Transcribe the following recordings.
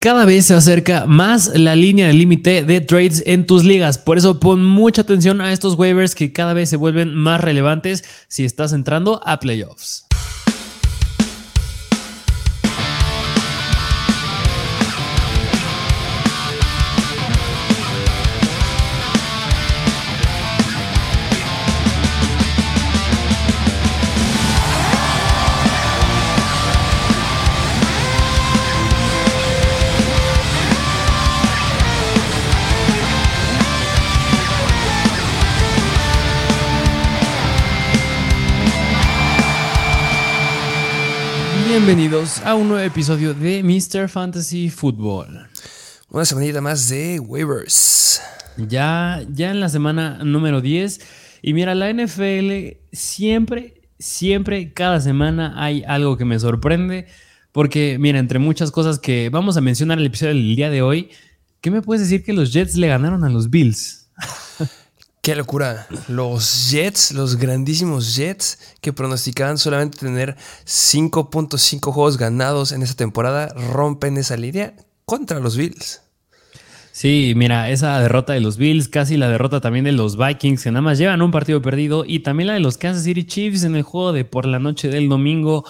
Cada vez se acerca más la línea de límite de trades en tus ligas. Por eso pon mucha atención a estos waivers que cada vez se vuelven más relevantes si estás entrando a playoffs. Bienvenidos a un nuevo episodio de Mr. Fantasy Football. Una semanita más de waivers. Ya, ya en la semana número 10. Y mira, la NFL siempre, siempre, cada semana hay algo que me sorprende. Porque, mira, entre muchas cosas que vamos a mencionar en el episodio del día de hoy, ¿qué me puedes decir que los Jets le ganaron a los Bills? Qué locura. Los Jets, los grandísimos Jets, que pronosticaban solamente tener 5.5 juegos ganados en esta temporada, rompen esa línea contra los Bills. Sí, mira, esa derrota de los Bills, casi la derrota también de los Vikings, que nada más llevan un partido perdido, y también la de los Kansas City Chiefs en el juego de por la noche del domingo.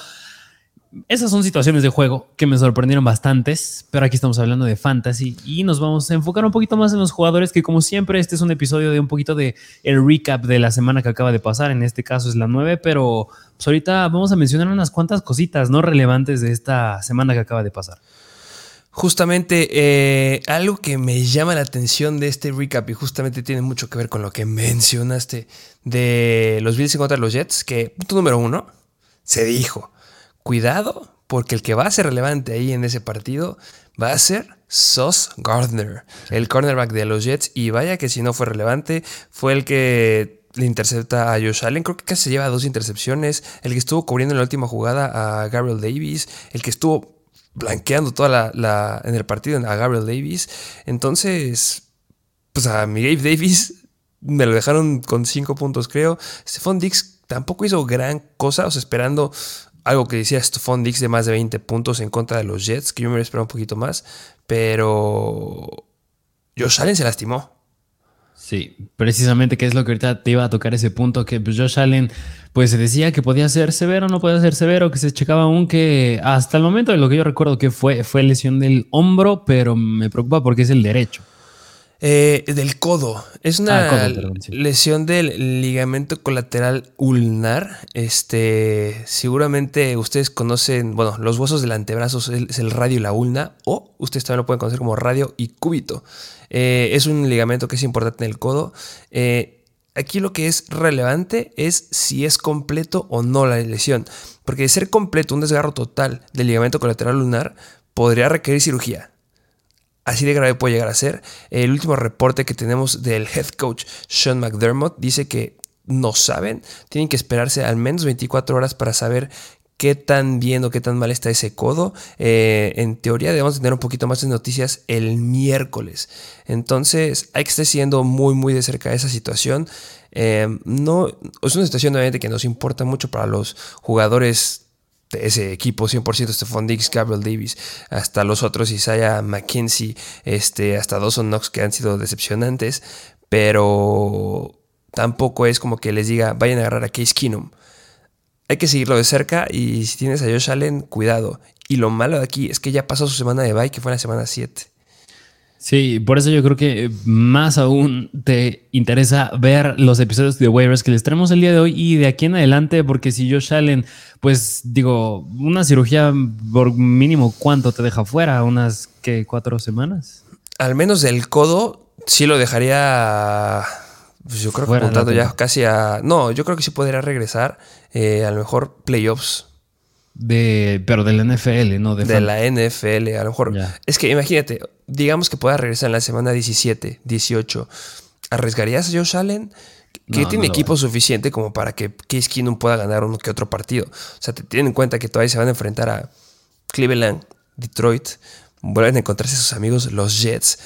Esas son situaciones de juego que me sorprendieron bastantes, pero aquí estamos hablando de fantasy y nos vamos a enfocar un poquito más en los jugadores que como siempre este es un episodio de un poquito de el recap de la semana que acaba de pasar, en este caso es la 9, pero pues ahorita vamos a mencionar unas cuantas cositas no relevantes de esta semana que acaba de pasar. Justamente eh, algo que me llama la atención de este recap y justamente tiene mucho que ver con lo que mencionaste de los Bills contra los Jets, que punto número uno, se dijo cuidado, porque el que va a ser relevante ahí en ese partido va a ser Sos Gardner, el cornerback de los Jets. Y vaya que si no fue relevante, fue el que le intercepta a Josh Allen. Creo que casi se lleva dos intercepciones. El que estuvo cubriendo en la última jugada a Gabriel Davis. El que estuvo blanqueando toda la, en el partido a Gabriel Davis. Entonces, pues a mi Gabe Davis me lo dejaron con cinco puntos, creo. Stephon Dix tampoco hizo gran cosa, o sea, esperando algo que decía Stephon Dix de más de 20 puntos en contra de los Jets, que yo me esperaba un poquito más, pero Josh Allen se lastimó. Sí, precisamente que es lo que ahorita te iba a tocar ese punto, que pues, Josh Allen pues se decía que podía ser severo, no podía ser severo, que se checaba aún que hasta el momento de lo que yo recuerdo que fue, fue lesión del hombro, pero me preocupa porque es el derecho. Eh, del codo. Es una ah, lesión del ligamento colateral ulnar. Este, seguramente ustedes conocen, bueno, los huesos del antebrazo es el radio y la ulna, o ustedes también lo pueden conocer como radio y cúbito. Eh, es un ligamento que es importante en el codo. Eh, aquí lo que es relevante es si es completo o no la lesión. Porque de ser completo, un desgarro total del ligamento colateral ulnar podría requerir cirugía. Así de grave puede llegar a ser. El último reporte que tenemos del head coach Sean McDermott dice que no saben, tienen que esperarse al menos 24 horas para saber qué tan bien o qué tan mal está ese codo. Eh, en teoría debemos tener un poquito más de noticias el miércoles. Entonces hay que estar siguiendo muy muy de cerca esa situación. Eh, no, es una situación obviamente que nos importa mucho para los jugadores de ese equipo 100% Stephon Diggs, Gabriel Davis, hasta los otros Isaiah McKenzie, este, hasta Dawson Knox que han sido decepcionantes, pero tampoco es como que les diga vayan a agarrar a Case Keenum. Hay que seguirlo de cerca y si tienes a Josh Allen, cuidado. Y lo malo de aquí es que ya pasó su semana de bye, que fue la semana 7. Sí, por eso yo creo que más aún te interesa ver los episodios de waivers que les traemos el día de hoy y de aquí en adelante, porque si Josh Allen, pues digo, una cirugía por mínimo, ¿cuánto te deja fuera? ¿Unas que cuatro semanas? Al menos del codo, sí lo dejaría. Pues yo creo que apuntando ya casi a. No, yo creo que sí podría regresar. Eh, a lo mejor playoffs de, pero de la NFL, ¿no? De, la NFL, a lo mejor. Es que imagínate, digamos que pueda regresar en la semana 17, 18. ¿Arriesgarías a Josh Allen? Que tiene equipo suficiente como para que Case Keenum pueda ganar uno que otro partido. O sea, te tienen en cuenta que todavía se van a enfrentar a Cleveland, Detroit, vuelven a encontrarse sus amigos los Jets,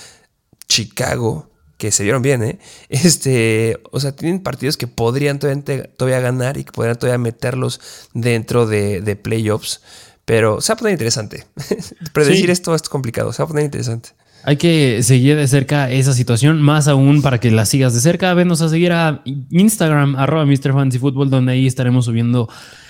Chicago, que se vieron bien, ¿eh? Este, o sea, tienen partidos que podrían todavía, ganar y que podrían todavía meterlos dentro de, playoffs. Pero se va a poner interesante. Predecir esto es complicado, se va a poner interesante. Hay que seguir de cerca esa situación, más aún para que la sigas de cerca. Venos a seguir a Instagram, arroba Mr. donde ahí estaremos subiendo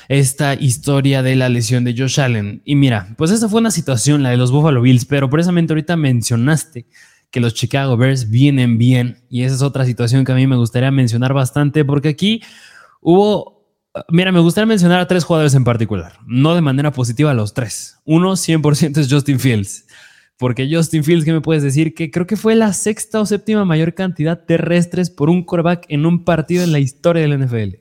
esta historia de la lesión de Josh Allen. Y mira, pues esta fue una situación, la de los Buffalo Bills, pero precisamente ahorita mencionaste que los Chicago Bears vienen bien. Y esa es otra situación que a mí me gustaría mencionar bastante, porque aquí hubo Mira, me gustaría mencionar a tres jugadores en particular, no de manera positiva los tres. Uno, 100% es Justin Fields. Porque Justin Fields, ¿qué me puedes decir? Que creo que fue la sexta o séptima mayor cantidad terrestres por un quarterback en un partido en la historia del NFL.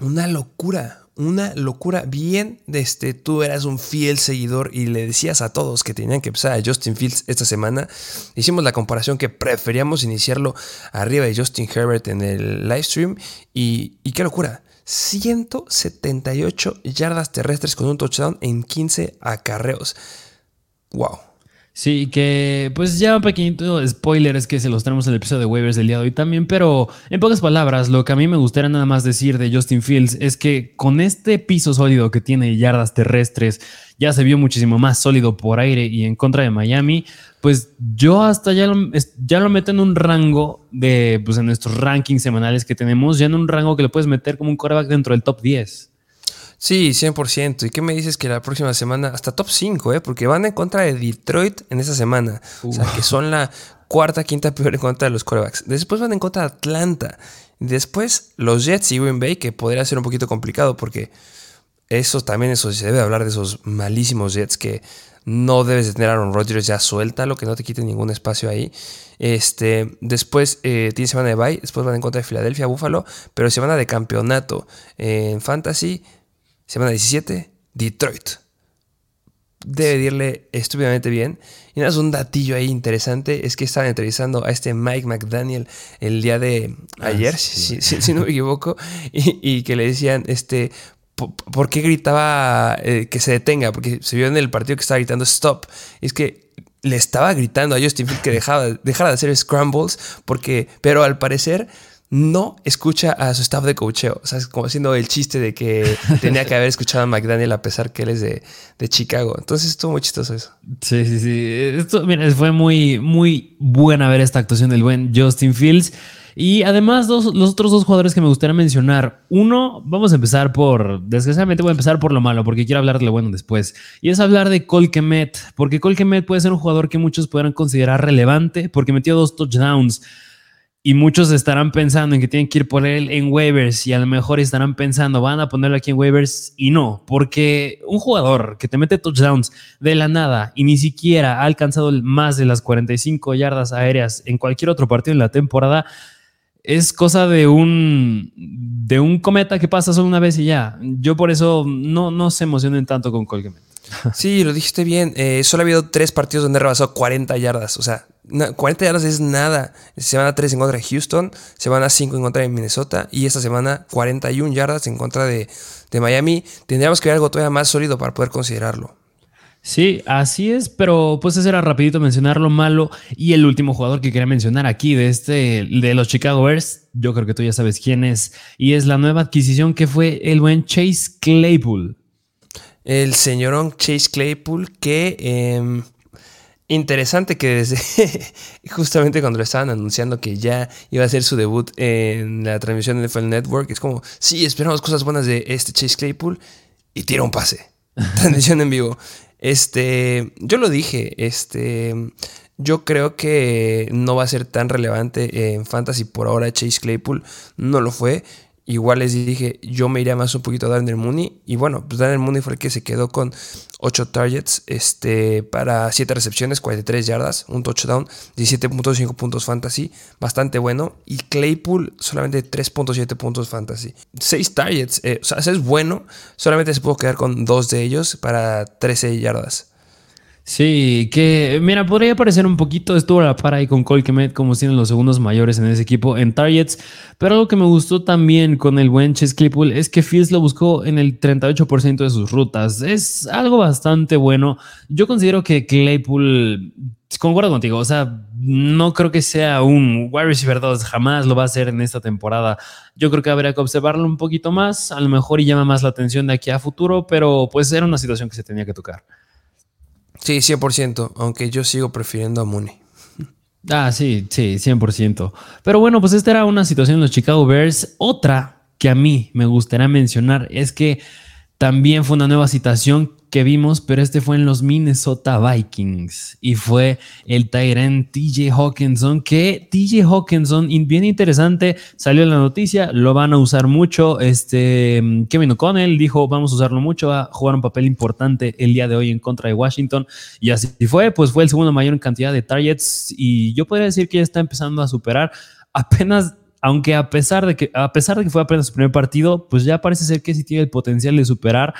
Una locura, una locura. Bien, este, tú eras un fiel seguidor y le decías a todos que tenían que empezar a Justin Fields esta semana. Hicimos la comparación que preferíamos iniciarlo arriba de Justin Herbert en el live stream. Y, y qué locura. 178 yardas terrestres con un touchdown en 15 acarreos. ¡Wow! Sí, que pues ya un pequeñito spoiler es que se los tenemos en el episodio de waivers del día de hoy también, pero en pocas palabras, lo que a mí me gustaría nada más decir de Justin Fields es que con este piso sólido que tiene yardas terrestres, ya se vio muchísimo más sólido por aire y en contra de Miami, pues yo hasta ya lo, ya lo meto en un rango de, pues en nuestros rankings semanales que tenemos, ya en un rango que le puedes meter como un coreback dentro del top 10. Sí, 100%. ¿Y qué me dices que la próxima semana, hasta top 5, eh? porque van en contra de Detroit en esa semana? O sea, que son la cuarta, quinta peor en contra de los corebacks. Después van en contra de Atlanta. Después los Jets y Green Bay, que podría ser un poquito complicado porque eso también eso se debe hablar de esos malísimos Jets que no debes de tener a Aaron Rodgers ya suelta, lo que no te quite ningún espacio ahí. Este, después eh, tiene semana de bye, después van en contra de Filadelfia, Buffalo, pero semana de campeonato en Fantasy Semana 17, Detroit. Debe irle estúpidamente bien. Y nada, es un datillo ahí interesante. Es que estaban entrevistando a este Mike McDaniel el día de ah, ayer, si, no me equivoco. Y, que le decían, este, ¿por, qué gritaba eh, que se detenga? Porque se vio en el partido que estaba gritando stop. Y es que le estaba gritando a Justin Field que dejaba, dejara de hacer scrambles. Porque, pero al parecer no escucha a su staff de coacheo. O sea, es como haciendo el chiste de que tenía que haber escuchado a McDaniel a pesar que él es de, Chicago. Entonces estuvo muy chistoso eso. Sí, sí, sí. Esto, mira, fue muy, muy buena ver esta actuación del buen Justin Fields. Y además, los otros dos jugadores que me gustaría mencionar. Uno, vamos a empezar por. Desgraciadamente voy a empezar por lo malo, porque quiero hablar de lo bueno después. Y es hablar de Colquemet, porque Colquemet puede ser un jugador que muchos podrán considerar relevante, porque metió dos touchdowns y muchos estarán pensando en que tienen que ir por él en waivers y a lo mejor estarán pensando, van a ponerlo aquí en waivers y no, porque un jugador que te mete touchdowns de la nada y ni siquiera ha alcanzado más de las 45 yardas aéreas en cualquier otro partido en la temporada, es cosa de un, de un cometa que pasa solo una vez y ya. Yo por eso no, no se emocionen tanto con Colgate. Sí, lo dijiste bien. Eh, solo ha habido tres partidos donde rebasó 40 yardas. O sea, 40 yardas es nada. Semana 3 en contra de Houston, semana 5 en contra de Minnesota y esta semana 41 yardas en contra de, Miami. Tendríamos que ver algo todavía más sólido para poder considerarlo. Sí, así es, pero pues ese era rapidito mencionar lo malo y el último jugador que quería mencionar aquí de este de los Chicago Bears, yo creo que tú ya sabes quién es y es la nueva adquisición que fue el buen Chase Claypool el señorón Chase Claypool, que em, interesante que desde justamente cuando lo estaban anunciando que ya iba a hacer su debut en la transmisión de NFL Network, es como, sí, esperamos cosas buenas de este Chase Claypool y tira un pase. Transmisión en vivo. Este, yo lo dije, este, yo creo que no va a ser tan relevante en Fantasy por ahora. Chase Claypool no lo fue. Igual les dije, yo me iría más un poquito a Daniel Mooney. Y bueno, pues Daniel Mooney fue el que se quedó con 8 targets este, para 7 recepciones, 43 yardas, un touchdown, 17.5 puntos fantasy, bastante bueno. Y Claypool solamente 3.7 puntos fantasy. 6 targets, eh, o sea, es bueno, solamente se pudo quedar con 2 de ellos para 13 yardas. Sí, que mira, podría parecer un poquito, estuvo a la par ahí con Colquemet, como tienen los segundos mayores en ese equipo en targets, pero algo que me gustó también con el buen Chase Claypool es que Fields lo buscó en el 38% de sus rutas. Es algo bastante bueno. Yo considero que Claypool, concuerdo contigo, o sea, no creo que sea un wide receiver 2, jamás lo va a hacer en esta temporada. Yo creo que habría que observarlo un poquito más, a lo mejor y llama más la atención de aquí a futuro, pero pues era una situación que se tenía que tocar. Sí, 100%, aunque yo sigo prefiriendo a Mooney. Ah, sí, sí, 100%. Pero bueno, pues esta era una situación en los Chicago Bears. Otra que a mí me gustaría mencionar es que también fue una nueva situación que vimos, pero este fue en los Minnesota Vikings y fue el Tyrant TJ Hawkinson, que TJ Hawkinson, bien interesante, salió en la noticia, lo van a usar mucho. Este Kevin O'Connell dijo, vamos a usarlo mucho, va a jugar un papel importante el día de hoy en contra de Washington y así fue, pues fue el segundo mayor en cantidad de targets y yo podría decir que ya está empezando a superar apenas aunque a pesar de que a pesar de que fue apenas su primer partido, pues ya parece ser que sí tiene el potencial de superar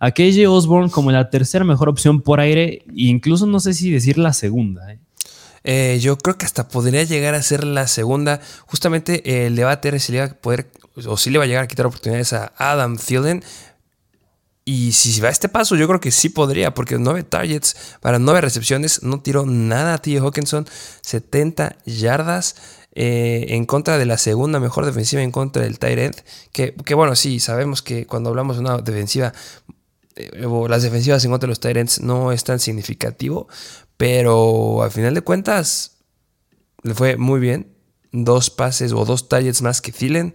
a KJ Osborne como la tercera mejor opción por aire, incluso no sé si decir la segunda. ¿eh? Eh, yo creo que hasta podría llegar a ser la segunda. Justamente el debate era si le iba a poder, o si le va a llegar a quitar oportunidades a Adam Thielen. Y si va a este paso, yo creo que sí podría, porque nueve targets para nueve recepciones, no tiró nada a T. Hawkinson, 70 yardas. Eh, en contra de la segunda mejor defensiva en contra del. Que, que bueno, sí, sabemos que cuando hablamos de una defensiva eh, las defensivas en contra de los Tyrants no es tan significativo, pero al final de cuentas le fue muy bien. Dos pases o dos targets más que Thielen.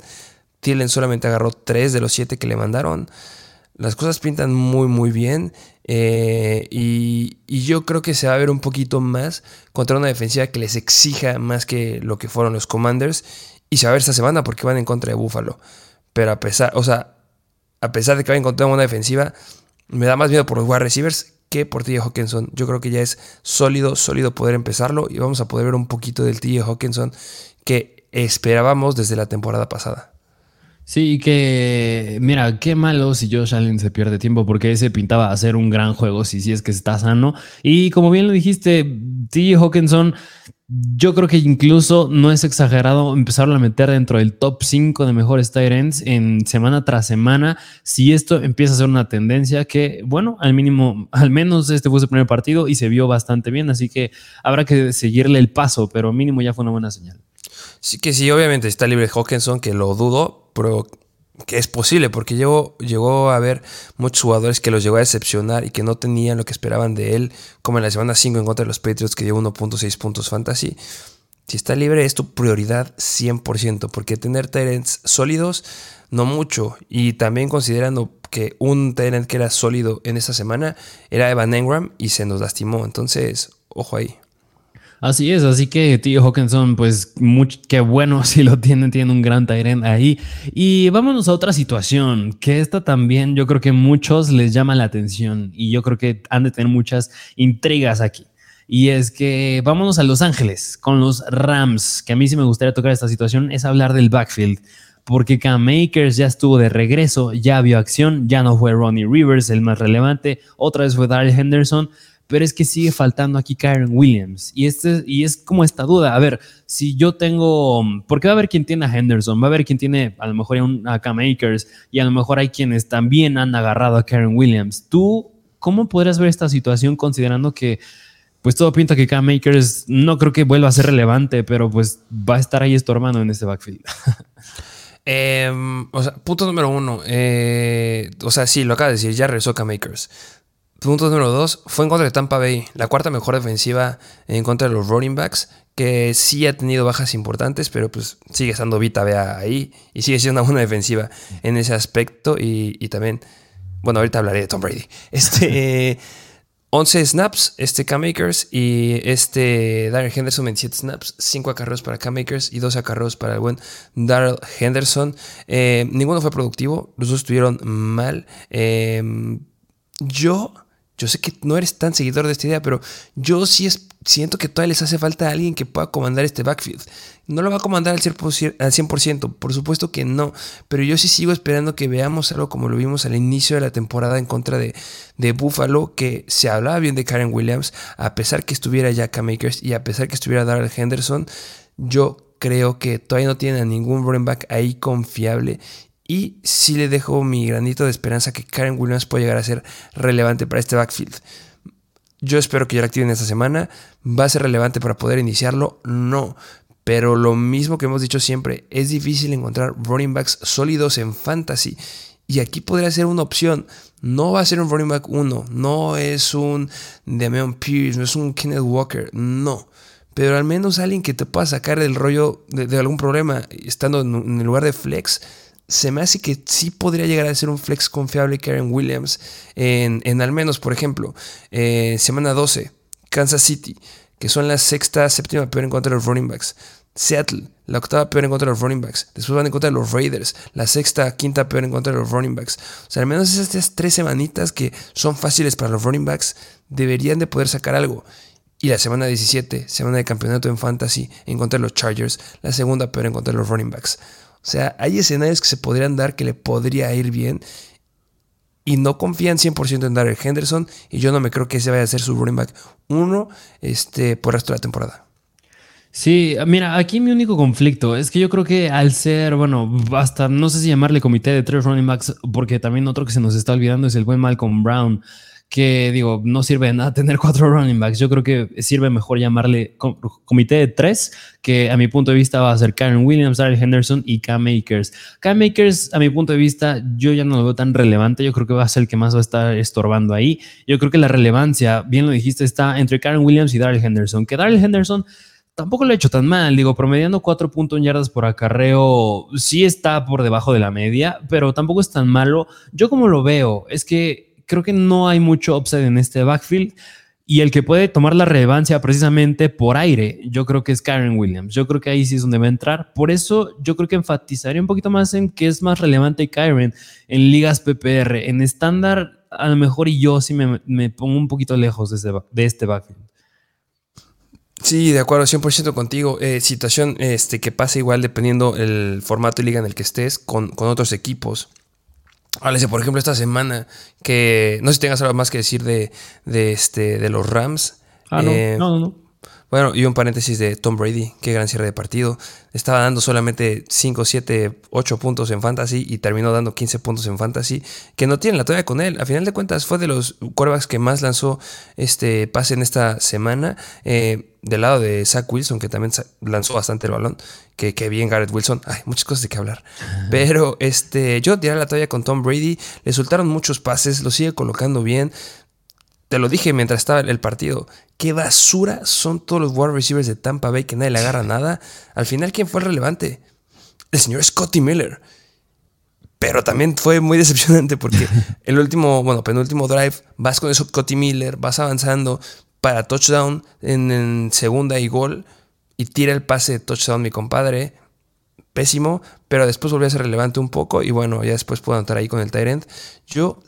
Thielen solamente agarró tres de los siete que le mandaron. Las cosas pintan muy muy bien eh, y, y, yo creo que se va a ver un poquito más contra una defensiva que les exija más que lo que fueron los Commanders y se va a ver esta semana porque van en contra de Buffalo. Pero a pesar, o sea, a pesar de que van a encontrar una defensiva, me da más miedo por los wide receivers que por TJ Hawkinson. Yo creo que ya es sólido, sólido poder empezarlo y vamos a poder ver un poquito del TJ Hawkinson que esperábamos desde la temporada pasada. Sí, que mira, qué malo si Josh Allen se pierde tiempo porque ese pintaba hacer un gran juego si, es que está sano. Y como bien lo dijiste, TJ Hawkinson yo creo que incluso no es exagerado empezarlo a meter dentro del top 5 de mejores tight ends en semana tras semana. Si esto empieza a ser una tendencia que, bueno, al mínimo, al menos este fue su primer partido y se vio bastante bien, así que habrá que seguirle el paso, pero mínimo ya fue una buena señal. Sí, que sí, obviamente está libre Hawkinson, que lo dudo, pero que es posible, porque llegó, llegó a haber muchos jugadores que los llegó a decepcionar y que no tenían lo que esperaban de él, como en la semana 5 en contra de los Patriots, que dio 1.6 puntos fantasy. Si está libre, es tu prioridad 100%, porque tener Tyrants sólidos, no mucho. Y también considerando que un Tyrant que era sólido en esta semana era Evan Engram y se nos lastimó. Entonces, ojo ahí. Así es, así que tío Hawkinson, pues qué bueno si lo tienen, tienen un gran Tyrant ahí. Y vámonos a otra situación, que esta también yo creo que muchos les llama la atención y yo creo que han de tener muchas intrigas aquí. Y es que vámonos a Los Ángeles con los Rams, que a mí sí me gustaría tocar esta situación, es hablar del backfield porque Cam Makers ya estuvo de regreso, ya vio acción, ya no fue Ronnie Rivers el más relevante, otra vez fue Daryl Henderson, pero es que sigue faltando aquí Karen Williams. Y, este, y es como esta duda, a ver, si yo tengo, porque va a haber quien tiene a Henderson, va a haber quien tiene a lo mejor a, Cam Akers y a lo mejor hay quienes también han agarrado a Karen Williams. ¿Tú cómo podrías ver esta situación considerando que pues todo pinta que Cam Akers no creo que vuelva a ser relevante, pero pues va a estar ahí estorbando en este backfield? Em, o sea, punto número uno. Eh, o sea, sí, lo acaba de decir, ya regresó Cam Akers. Punto número dos, fue en contra de Tampa Bay, la cuarta mejor defensiva en contra de los running backs, que sí ha tenido bajas importantes, pero pues sigue estando Vita Bea ahí y sigue siendo una buena defensiva en ese aspecto. Y, también, bueno, ahorita hablaré de Tom Brady. Este, 11 snaps, este Cam Makers y este Darrell Henderson 27 snaps, 5 acarreos para Cam Makers y 2 acarreos para el buen Darrell Henderson. Eh, ninguno fue productivo, los dos estuvieron mal. Eh, yo yo sé que no eres tan seguidor de esta idea, pero yo sí es, siento que todavía les hace falta alguien que pueda comandar este backfield. No lo va a comandar al 100%, por supuesto que no, pero yo sí sigo esperando que veamos algo como lo vimos al inicio de la temporada en contra de, de Buffalo, que se hablaba bien de Karen Williams, a pesar que estuviera Jacka Makers y a pesar que estuviera Darrell Henderson, yo creo que todavía no tienen a ningún running back ahí confiable y sí le dejo mi granito de esperanza que Karen Williams pueda llegar a ser relevante para este backfield. Yo espero que ya lo activen esta semana. ¿Va a ser relevante para poder iniciarlo? No. Pero lo mismo que hemos dicho siempre, es difícil encontrar running backs sólidos en fantasy. Y aquí podría ser una opción. No va a ser un running back 1, no es un Damian Pierce, no es un Kenneth Walker, no. Pero al menos alguien que te pueda sacar del rollo de, algún problema estando en, el lugar de flex. Se me hace que sí podría llegar a ser un flex confiable Karen Williams en, al menos, por ejemplo, eh, semana 12, Kansas City, que son la sexta, séptima peor en contra de los running backs. Seattle, la octava peor en contra de los running backs. Después van en contra de los Raiders, la sexta, quinta peor en contra de los running backs. O sea, al menos esas tres semanitas que son fáciles para los running backs deberían de poder sacar algo. Y la semana 17, semana de campeonato en fantasy en contra de los Chargers, la segunda peor en contra de los running backs. O sea, hay escenarios que se podrían dar que le podría ir bien. Y no confían 100% en Darrell Henderson. Y yo no me creo que ese vaya a ser su running back uno este, por el resto de la temporada. Sí, mira, aquí mi único conflicto es que yo creo que al ser, bueno, hasta no sé si llamarle comité de tres running backs, porque también otro que se nos está olvidando es el buen Malcolm Brown, que digo, no sirve de nada tener cuatro running backs. Yo creo que sirve mejor llamarle comité de tres, que a mi punto de vista va a ser Karen Williams, Darrell Henderson y Cam Makers. Cam Makers, a mi punto de vista, yo ya no lo veo tan relevante. Yo creo que va a ser el que más va a estar estorbando ahí. Yo creo que la relevancia, bien lo dijiste, está entre Karen Williams y Darrell Henderson. Que Darrell Henderson tampoco lo he hecho tan mal. Digo, promediando 4.1 yardas por acarreo, sí está por debajo de la media, pero tampoco es tan malo. Yo como lo veo, es que creo que no hay mucho upside en este backfield. Y el que puede tomar la relevancia precisamente por aire, yo creo que es Karen Williams. Yo creo que ahí sí es donde va a entrar. Por eso yo creo que enfatizaría un poquito más en que es más relevante Karen en ligas PPR. En estándar, a lo mejor y yo sí me, pongo un poquito lejos de, este backfield. Sí, de acuerdo, 100% contigo. Eh, situación este, que pasa igual dependiendo el formato de liga en el que estés con, otros equipos. Háblese, por ejemplo, esta semana que no sé si tengas algo más que decir de, de, este, de los Rams. Ah, no, eh, no, no. Bueno, y un paréntesis de Tom Brady, qué gran cierre de partido. Estaba dando solamente 5, 7, 8 puntos en fantasy y terminó dando 15 puntos en fantasy, que no tienen la toalla con él. A final de cuentas fue de los quarterbacks que más lanzó este pase en esta semana. Eh, del lado de Zach Wilson, que también lanzó bastante el balón, que, que bien Garrett Wilson. Hay muchas cosas de qué hablar. Pero este, yo tiré la toalla con Tom Brady. Le soltaron muchos pases, lo sigue colocando bien. Te lo dije mientras estaba el partido. Qué basura son todos los wide receivers de Tampa Bay que nadie le agarra nada. Al final, ¿quién fue el relevante? El señor Scotty Miller. Pero también fue muy decepcionante porque el último, bueno, penúltimo drive, vas con eso Scotty Miller, vas avanzando para touchdown en, segunda y gol y tira el pase de touchdown mi compadre. Pésimo, pero después volvió a ser relevante un poco y bueno, ya después puedo anotar ahí con el Tyrant. Yo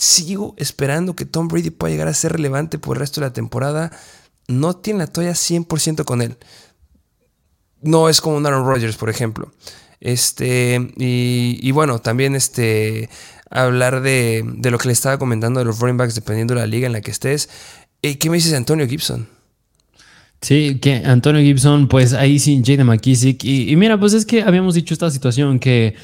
sigo esperando que Tom Brady pueda llegar a ser relevante por el resto de la temporada. No tiene la toalla 100% con él. No es como un Aaron Rodgers, por ejemplo. Este, y, bueno, también este, hablar de, lo que le estaba comentando de los running backs dependiendo de la liga en la que estés. Eh, ¿Qué me dices de Antonio Gibson? Sí, que Antonio Gibson, pues ahí sin Jade McKissick. Y mira, pues es que habíamos dicho esta situación que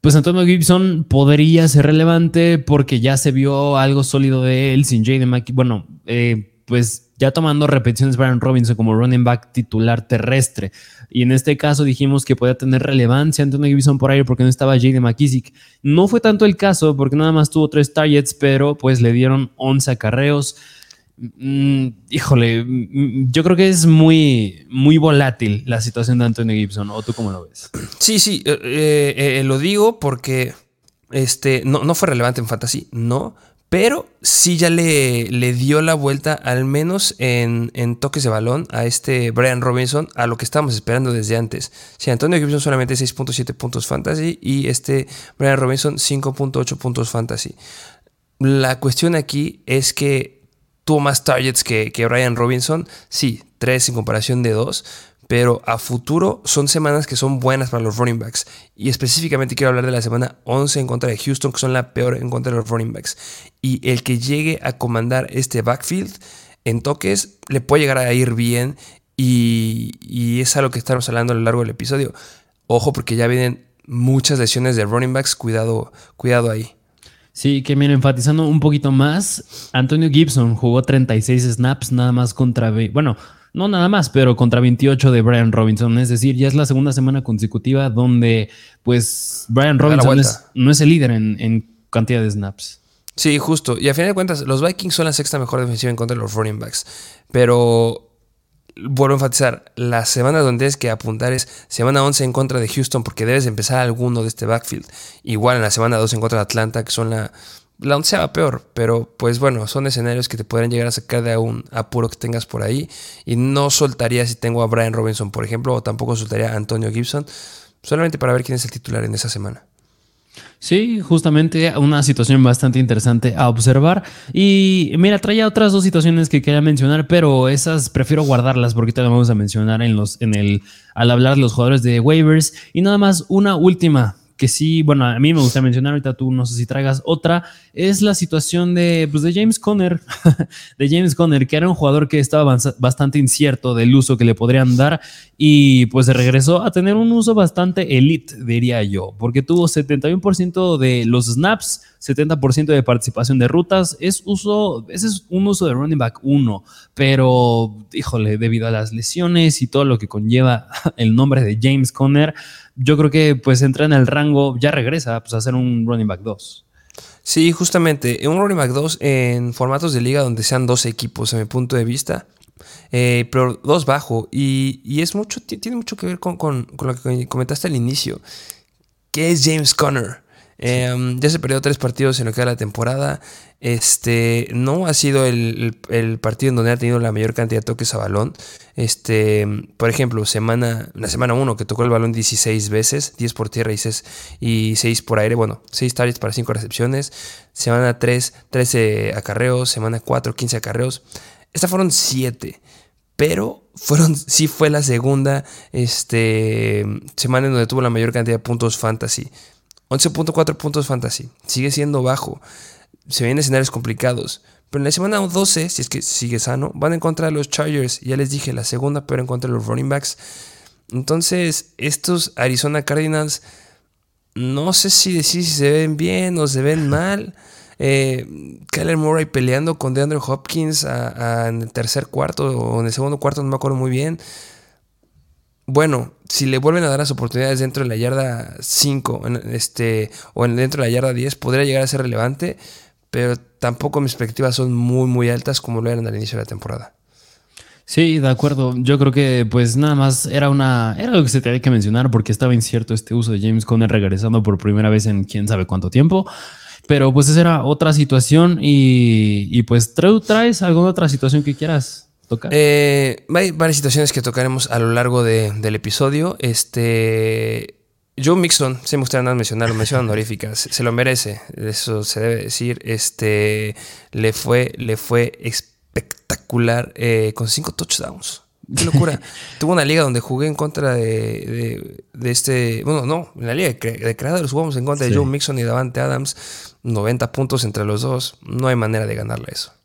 pues Antonio Gibson podría ser relevante porque ya se vio algo sólido de él sin Jaden McKissick. Bueno, eh, pues ya tomando repeticiones Brian Robinson como running back titular terrestre. Y en este caso dijimos que podía tener relevancia Antonio Gibson por aire porque no estaba Jaden McKissick. No fue tanto el caso porque nada más tuvo tres targets, pero pues le dieron 11 acarreos. Mm, híjole, mm, yo creo que es muy, muy volátil la situación de Antonio Gibson, ¿o tú cómo lo ves? Sí, sí, eh, eh, eh, lo digo porque este, no, no, fue relevante en Fantasy, no, pero sí ya le, le dio la vuelta, al menos en, en, toques de balón, a este Brian Robinson, a lo que estábamos esperando desde antes. Sí, Antonio Gibson solamente 6.7 puntos Fantasy y este Brian Robinson 5.8 puntos Fantasy. La cuestión aquí es que tuvo más targets que, que Brian Robinson. Sí, tres en comparación de dos. Pero a futuro son semanas que son buenas para los running backs. Y específicamente quiero hablar de la semana 11 en contra de Houston, que son la peor en contra de los running backs. Y el que llegue a comandar este backfield en toques le puede llegar a ir bien. Y, y es algo que estamos hablando a lo largo del episodio. Ojo porque ya vienen muchas lesiones de running backs. Cuidado, cuidado ahí. Sí, que miren, enfatizando un poquito más, Antonio Gibson jugó 36 snaps nada más contra, bueno, no nada más, pero contra 28 de Brian Robinson. Es decir, ya es la segunda semana consecutiva donde pues Brian Robinson no es el líder en, cantidad de snaps. Sí, justo. Y a final de cuentas, los Vikings son la sexta mejor defensiva en contra de los running backs. Pero vuelvo a enfatizar, la semana donde tienes que apuntar es semana 11 en contra de Houston porque debes empezar alguno de este backfield. Igual en la semana 2 en contra de Atlanta, que son la la onceava peor, pero pues bueno, son escenarios que te podrían llegar a sacar de un apuro que tengas por ahí. Y no soltaría si tengo a Brian Robinson, por ejemplo, o tampoco soltaría a Antonio Gibson, solamente para ver quién es el titular en esa semana. Sí, justamente una situación bastante interesante a observar. Y mira, traía otras dos situaciones que quería mencionar, pero esas prefiero guardarlas porque te vamos a mencionar en los, en el, al hablar de los jugadores de waivers. Y nada más una última que sí, bueno, a mí me gusta mencionar, ahorita tú no sé si traigas otra, es la situación de, pues, de James Conner, de James Conner, que era un jugador que estaba bastante incierto del uso que le podrían dar y pues regresó a tener un uso bastante elite, diría yo, porque tuvo 71% de los snaps, 70% de participación de rutas, es uso, ese es un uso de running back 1, pero híjole, debido a las lesiones y todo lo que conlleva el nombre de James Conner, yo creo que pues entra en el rango, ya regresa pues, a ser un running back 2. Sí, justamente, un running back 2 en formatos de liga donde sean dos equipos, a mi punto de vista, eh, pero dos bajo. Y, es mucho, tiene mucho que ver con, con, lo que comentaste al inicio. ¿Qué es James Conner? Em, ya se perdió tres partidos en lo que era la temporada. Este no ha sido el, partido en donde ha tenido la mayor cantidad de toques a balón. Este, por ejemplo, semana, la semana 1 que tocó el balón 16 veces, 10 por tierra y 6, y 6 por aire. Bueno, 6 targets para 5 recepciones. Semana 3, 13 acarreos. Semana 4, 15 acarreos. Estas fueron 7. Pero fueron, sí fue la segunda este, semana en donde tuvo la mayor cantidad de puntos fantasy. 11.4 puntos fantasy. Sigue siendo bajo. Se vienen escenarios complicados. Pero en la semana 12, si es que sigue sano, van en contra de los Chargers. Ya les dije, la segunda, pero en contra de los running backs. Entonces, estos Arizona Cardinals, no sé si decir si se ven bien o se ven mal. Eh, Kyler Murray peleando con DeAndre Hopkins en el tercer cuarto o en el segundo cuarto, no me acuerdo muy bien bueno, si le vuelven a dar las oportunidades dentro de la yarda 5 este, o dentro de la yarda 10, podría llegar a ser relevante, pero tampoco mis expectativas son muy, muy altas como lo eran al inicio de la temporada. Sí, de acuerdo. Yo creo que pues nada más era una era lo que se tenía que mencionar porque estaba incierto este uso de James Conner regresando por primera vez en quién sabe cuánto tiempo. Pero pues esa era otra situación y, y pues traes alguna otra situación que quieras. Eh, hay varias situaciones que tocaremos a lo largo del episodio. Este. Joe Mixon, se me gustaría mencionar, mención honorífica, se, lo merece, eso se debe decir. Este le fue, le fue espectacular eh, con cinco touchdowns. Qué locura. Tuvo una liga donde jugué en contra de, este. Bueno, no, en la liga de, creadores jugamos en contra de Joe Mixon y Davante Adams. 90 puntos entre los dos. No hay manera de ganarle eso.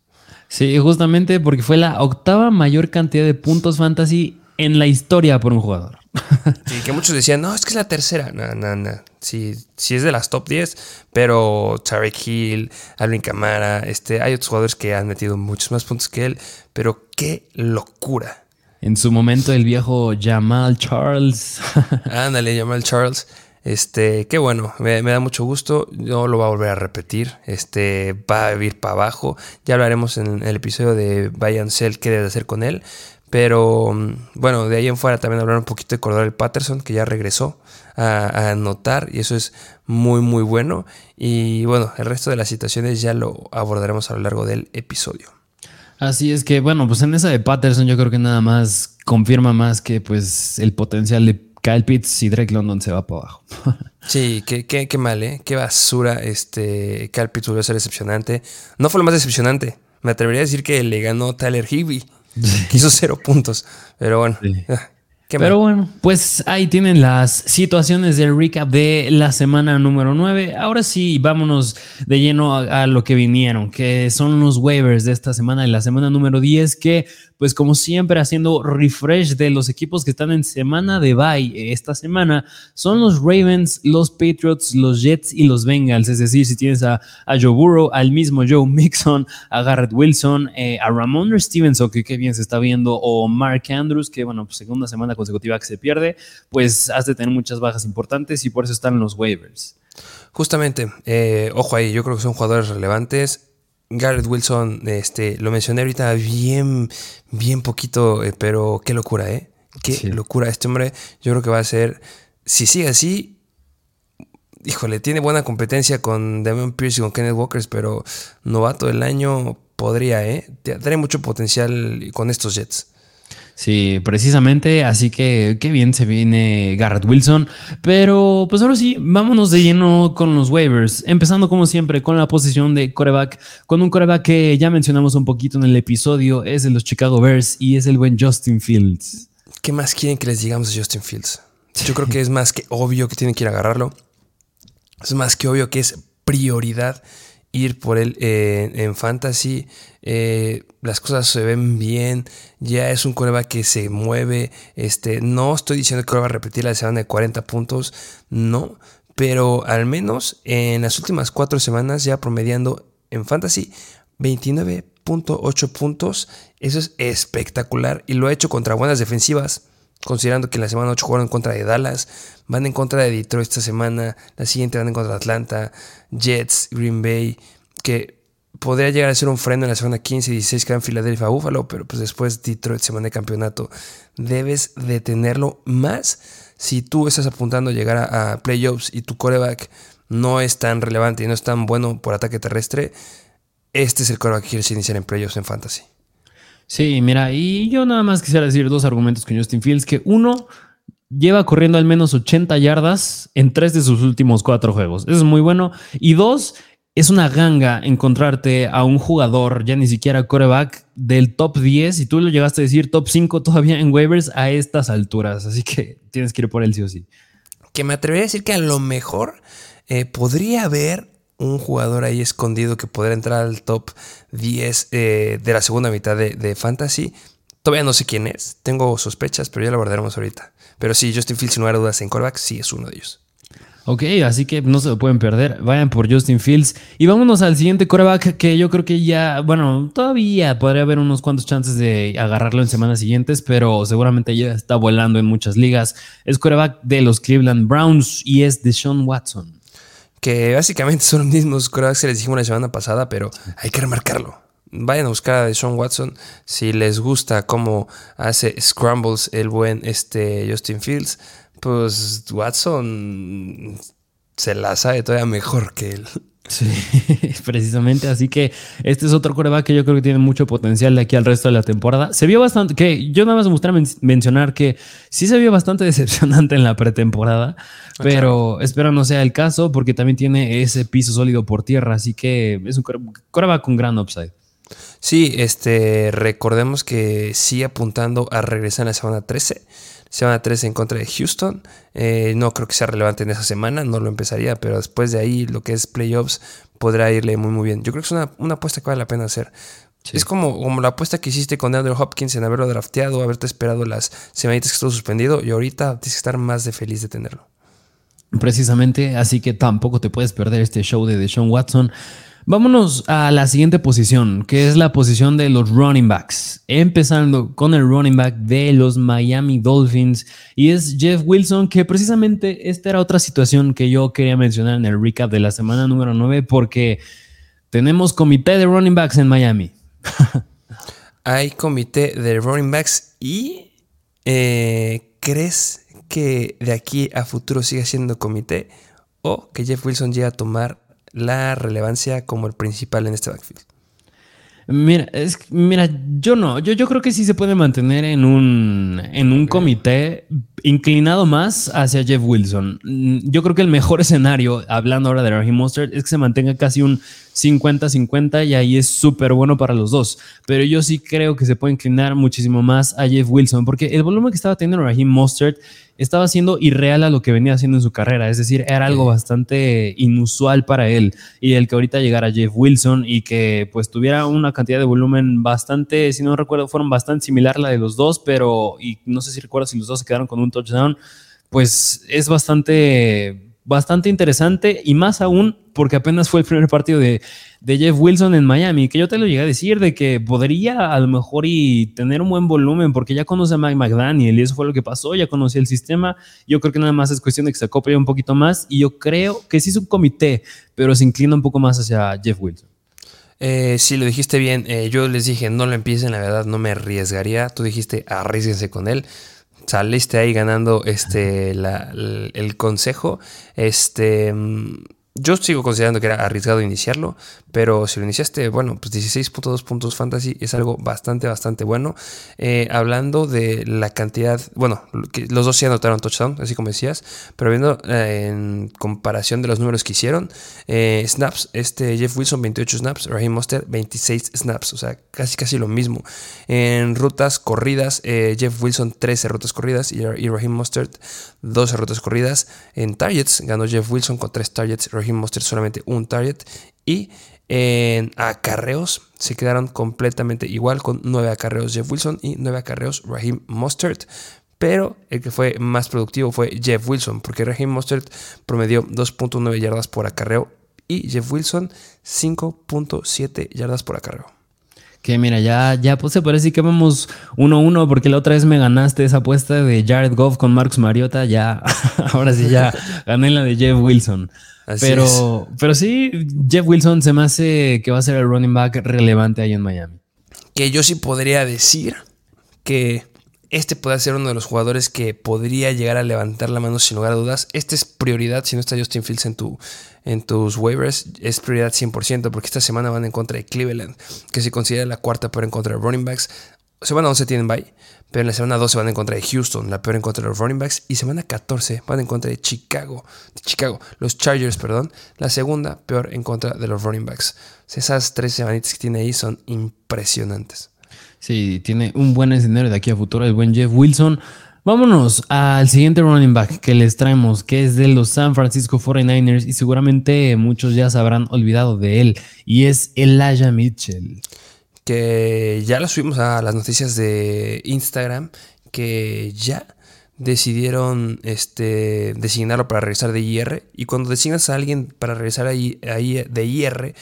Sí, justamente porque fue la octava mayor cantidad de puntos fantasy en la historia por un jugador. Sí, que muchos decían, no, es que es la tercera. No, no, no. Sí, sí es de las top 10, pero Tarek Hill, Alvin Kamara, este, hay otros jugadores que han metido muchos más puntos que él, pero qué locura. En su momento el viejo Jamal Charles. Ándale, Jamal Charles. Este, qué bueno, me, da mucho gusto. No lo va a volver a repetir. Este, va a ir para abajo. Ya hablaremos en el episodio de Bayern qué debe hacer con él. Pero mm, bueno, de ahí en fuera también hablar un poquito de Cordell Patterson, que ya regresó a, anotar y eso es muy, muy bueno. Y bueno, el resto de las situaciones ya lo abordaremos a lo largo del episodio. Así es que, bueno, pues en esa de Patterson yo creo que nada más confirma más que pues el potencial de Kyle Pitts y Drake London se va para abajo. sí, qué, qué, mal, ¿eh? Qué basura. Este, Kyle Pitts volvió a ser decepcionante. No fue lo más decepcionante. Me atrevería a decir que le ganó Tyler Higby. Hizo cero puntos. Pero bueno. Pero bueno, pues ahí tienen las situaciones del recap de la semana número 9. Ahora sí, vámonos de lleno a, a, lo que vinieron, que son los waivers de esta semana, de la semana número 10, que pues como siempre haciendo refresh de los equipos que están en semana de bye esta semana, son los Ravens, los Patriots, los Jets y los Bengals. Es decir, si tienes a, Joe Burrow, al mismo Joe Mixon, a Garrett Wilson, eh, a Ramon Stevenson, que qué bien se está viendo, o Mark Andrews, que bueno, pues segunda semana consecutiva que se pierde, pues has de tener muchas bajas importantes y por eso están los waivers. Justamente, eh, ojo ahí, yo creo que son jugadores relevantes Garrett Wilson, este, lo mencioné ahorita bien, bien poquito, eh, pero qué locura, ¿eh? Qué locura. Este hombre, yo creo que va a ser, si sigue así, híjole, tiene buena competencia con Damian Pierce y con Kenneth Walkers, pero novato del año podría, ¿eh? Tiene mucho potencial con estos Jets. Sí, precisamente, así que qué bien se viene Garrett Wilson. Pero pues ahora sí, vámonos de lleno con los waivers. Empezando como siempre con la posición de coreback, con un coreback que ya mencionamos un poquito en el episodio, es de los Chicago Bears y es el buen Justin Fields. ¿Qué más quieren que les digamos de Justin Fields? Yo creo que es más que obvio que tienen que ir a agarrarlo. Es más que obvio que es prioridad ir por él eh, en fantasy. Eh, las cosas se ven bien. Ya es un coreback que se mueve. Este, no estoy diciendo que va a repetir la semana de 40 puntos. No. Pero al menos en las últimas cuatro semanas ya promediando en fantasy 29.8 puntos. Eso es espectacular. Y lo ha hecho contra buenas defensivas considerando que en la semana 8 jugaron contra de Dallas, van en contra de Detroit esta semana, la siguiente van en contra de Atlanta, Jets, Green Bay, que podría llegar a ser un freno en la semana 15 y 16 que en Filadelfia Buffalo, pero pues después Detroit semana de campeonato. Debes de tenerlo más si tú estás apuntando a llegar a, playoffs y tu coreback no es tan relevante y no es tan bueno por ataque terrestre. Este es el coreback que quieres iniciar en playoffs en fantasy. Sí, mira, y yo nada más quisiera decir dos argumentos con Justin Fields, que uno, lleva corriendo al menos 80 yardas en tres de sus últimos cuatro juegos. Eso es muy bueno. Y dos, es una ganga encontrarte a un jugador, ya ni siquiera coreback, del top 10, y tú lo llegaste a decir top 5 todavía en waivers a estas alturas. Así que tienes que ir por él sí o sí. Que me atrevería a decir que a lo mejor eh, podría haber un jugador ahí escondido que podría entrar al top 10 eh, de la segunda mitad de, Fantasy. Todavía no sé quién es, tengo sospechas, pero ya lo abordaremos ahorita. Pero sí, Justin Fields, sin lugar a dudas, en coreback, sí es uno de ellos. Ok, así que no se lo pueden perder. Vayan por Justin Fields. Y vámonos al siguiente coreback que yo creo que ya, bueno, todavía podría haber unos cuantos chances de agarrarlo en semanas siguientes, pero seguramente ya está volando en muchas ligas. Es coreback de los Cleveland Browns y es de Sean Watson que básicamente son los mismos corebacks que les dijimos la semana pasada, pero hay que remarcarlo. Vayan a buscar a Deshaun Watson si les gusta cómo hace scrambles el buen este Justin Fields. Pues Watson se la sabe todavía mejor que él. Sí, precisamente. Así que este es otro coreback que yo creo que tiene mucho potencial de aquí al resto de la temporada. Se vio bastante, que yo nada más me gustaría mencionar que sí se vio bastante decepcionante en la pretemporada, pero espero no sea el caso porque también tiene ese piso sólido por tierra. Así que es un coreback con gran upside. Sí, este, recordemos que sigue apuntando a regresar en la semana 13 Semana 3 en contra de Houston. Eh, no creo que sea relevante en esa semana, no lo empezaría, pero después de ahí lo que es playoffs podrá irle muy muy bien. Yo creo que es una, apuesta que vale la pena hacer. Es como, como la apuesta que hiciste con Andrew Hopkins en haberlo drafteado, haberte esperado las semanitas que estuvo suspendido y ahorita tienes que estar más de feliz de tenerlo. Precisamente, así que tampoco te puedes perder este show de Deshaun Watson. Vámonos a la siguiente posición, que es la posición de los running backs. Empezando con el running back de los Miami Dolphins y es Jeff Wilson, que precisamente esta era otra situación que yo quería mencionar en el recap de la semana número 9 porque tenemos comité de running backs en Miami. Hay comité de running backs y eh, ¿crees que de aquí a futuro siga siendo comité o que Jeff Wilson llegue a tomar la relevancia como el principal en este backfield? Mira, es, mira, yo no, yo, yo creo que sí se puede mantener en un, en un comité. inclinado más hacia Jeff Wilson. Mm, yo creo que el mejor escenario, hablando ahora de Raheem Mostert, es que se mantenga casi un 50-50 y ahí es súper bueno para los dos. Pero yo sí creo que se puede inclinar muchísimo más a Jeff Wilson, porque el volumen que estaba teniendo Raheem Mostert estaba siendo irreal a lo que venía haciendo en su carrera. Es decir, era algo bastante inusual para él. Y el que ahorita llegara Jeff Wilson y que pues tuviera una cantidad de volumen bastante, si no recuerdo, fueron bastante similar a la de los dos, pero, y no sé si recuerdo si los dos se quedaron con un touchdown, pues es bastante bastante interesante y más aún porque apenas fue el primer partido de, Jeff Wilson en Miami, que yo te lo llegué a decir de que podría a lo mejor y tener un buen volumen porque ya conoce a Mike McDaniel y eso fue lo que pasó, ya conocía el sistema, yo creo que nada más es cuestión de que se acople un poquito más y yo creo que sí es un comité, pero se inclina un poco más hacia Jeff Wilson. Eh, sí, lo dijiste bien. Eh, yo les dije, no lo empiecen, la verdad, no me arriesgaría. Tú dijiste, arriesguense con él saliste ahí ganando este, el consejo. Este, yo sigo considerando que era arriesgado iniciarlo, pero si lo iniciaste, bueno, pues 16.2 puntos fantasy es algo bastante, bastante bueno. Eh, hablando de la cantidad, bueno, los dos sí anotaron touchdown, así como decías, pero viendo eh, en comparación de los números que hicieron, eh, snaps, este Jeff Wilson 28 snaps, Raheem Mostert 26 snaps, o sea, casi casi lo mismo. En rutas corridas, Jeff Wilson 13 rutas corridas y, y Raheem Mostert 12 rutas corridas. En targets, ganó Jeff Wilson con 3 targets, Raheem Mostert solamente un target y en acarreos se quedaron completamente igual con 9 acarreos Jeff Wilson y 9 acarreos Raheem Mostert. Pero el que fue más productivo fue Jeff Wilson, porque Raheem Mostert promedió 2.9 yardas por acarreo y Jeff Wilson 5.7 yardas por acarreo. Que mira, ya, ya pues se parece que vamos 1-1 porque la otra vez me ganaste esa apuesta de Jared Goff con Marcus Mariota. Ya, ahora sí ya gané la de Jeff Wilson pero, pero sí, Jeff Wilson se me hace que va a ser el running back relevante ahí en Miami. Que yo sí podría decir que este puede ser uno de los jugadores que podría llegar a levantar la mano sin lugar a dudas. Este es prioridad, si no está Justin Fields en, tu, en tus waivers, es prioridad 100% porque esta semana van en contra de Cleveland, que se considera la cuarta por en contra de running backs. Semana 11 tienen bye. Pero en la semana 12 van en contra de Houston, la peor en contra de los running backs. Y semana 14 van en contra de Chicago. De Chicago, los Chargers, perdón. La segunda peor en contra de los running backs. Esas tres semanitas que tiene ahí son impresionantes. Sí, tiene un buen escenario de aquí a futuro el buen Jeff Wilson. Vámonos al siguiente running back que les traemos, que es de los San Francisco 49ers y seguramente muchos ya se habrán olvidado de él, y es Elijah Mitchell que ya lo subimos a las noticias de Instagram, que ya decidieron este, designarlo para regresar de IR. Y cuando designas a alguien para regresar de IR,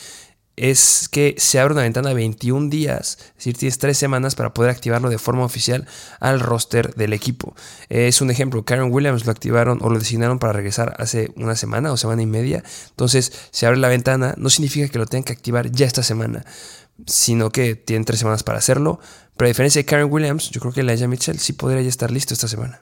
es que se abre una ventana de 21 días, es decir, tienes 3 semanas para poder activarlo de forma oficial al roster del equipo. Es un ejemplo, Karen Williams lo activaron o lo designaron para regresar hace una semana o semana y media, entonces se abre la ventana, no significa que lo tengan que activar ya esta semana sino que tienen tres semanas para hacerlo. Pero a diferencia de Karen Williams, yo creo que Elijah Mitchell sí podría ya estar listo esta semana.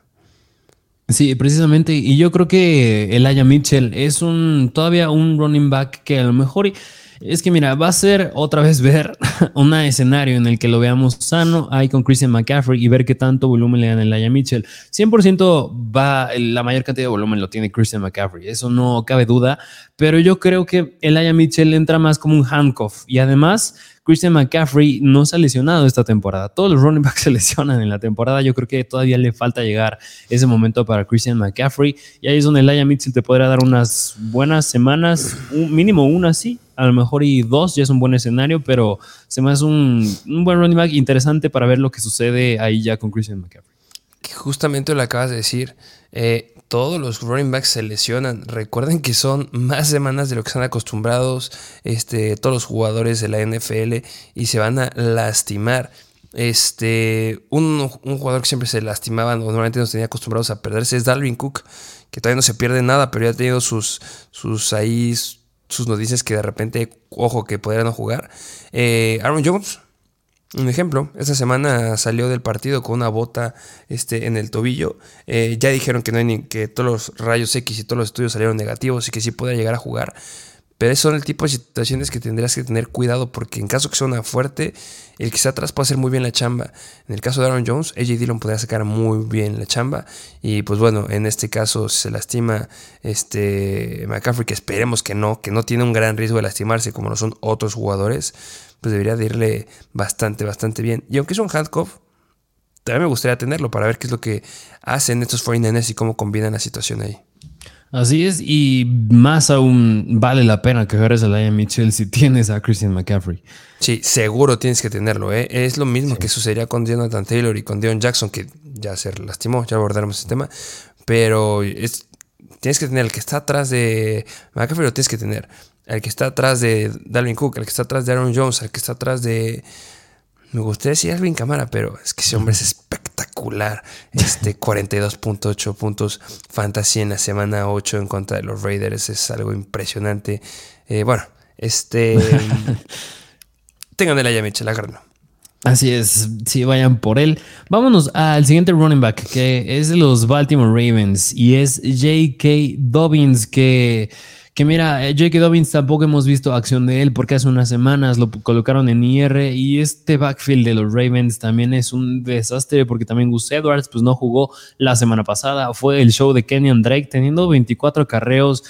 Sí, precisamente. Y yo creo que Elijah Mitchell es un todavía un running back que a lo mejor es que mira, va a ser otra vez ver un escenario en el que lo veamos sano ahí con Christian McCaffrey y ver qué tanto volumen le dan a Elijah Mitchell. 100% va, la mayor cantidad de volumen lo tiene Christian McCaffrey, eso no cabe duda, pero yo creo que Elijah Mitchell entra más como un handcuff y además Christian McCaffrey no se ha lesionado esta temporada. Todos los running backs se lesionan en la temporada. Yo creo que todavía le falta llegar ese momento para Christian McCaffrey. Y ahí es donde Elijah Mitchell te podrá dar unas buenas semanas, un mínimo una sí, a lo mejor y dos ya es un buen escenario, pero se me hace un, un buen running back interesante para ver lo que sucede ahí ya con Christian McCaffrey. Justamente lo acabas de decir. Eh, todos los running backs se lesionan. Recuerden que son más semanas de lo que están acostumbrados este, todos los jugadores de la NFL y se van a lastimar. Este, un, jugador que siempre se lastimaba, normalmente nos tenía acostumbrados a perderse, es Dalvin Cook, que todavía no se pierde nada, pero ya ha tenido sus, sus ahí, sus noticias que de repente, ojo, que podrían no jugar. Eh, Aaron Jones, un ejemplo, esta semana salió del partido con una bota este, en el tobillo. Eh, ya dijeron que, no hay ni, que todos los rayos X y todos los estudios salieron negativos y que sí podría llegar a jugar. Pero son el tipo de situaciones que tendrías que tener cuidado porque en caso que sea una fuerte, el que está atrás puede hacer muy bien la chamba. En el caso de Aaron Jones, AJ Dillon podría sacar muy bien la chamba. Y pues bueno, en este caso se lastima este McCaffrey, que esperemos que no, que no tiene un gran riesgo de lastimarse como lo son otros jugadores, pues debería de irle bastante, bastante bien. Y aunque es un handcuff, también me gustaría tenerlo para ver qué es lo que hacen estos 49ers y cómo combinan la situación ahí. Así es, y más aún vale la pena que agarres a Laia Mitchell si tienes a Christian McCaffrey. Sí, seguro tienes que tenerlo. ¿eh? Es lo mismo que sucedería con Jonathan Taylor y con Dion Jackson, que ya se lastimó, ya abordaremos ese tema. Pero es, tienes que tener el que está atrás de McCaffrey, lo tienes que tener. El que está atrás de Dalvin Cook, el que está atrás de Aaron Jones, el que está atrás de me gustaría decir Alvin Camara, pero es que ese hombre es espectacular. Este 42.8 puntos fantasy en la semana 8 en contra de los Raiders es algo impresionante. Eh, bueno, este. tengan el Mitchell, agárrenlo. Así es, sí, vayan por él. Vámonos al siguiente running back, que es de los Baltimore Ravens, y es J.K. Dobbins, que que mira, eh, J.K. Dobbins tampoco hemos visto acción de él porque hace unas semanas lo colocaron en IR y este backfield de los Ravens también es un desastre porque también Gus Edwards pues no jugó la semana pasada. Fue el show de Kenyon Drake teniendo 24 carreos.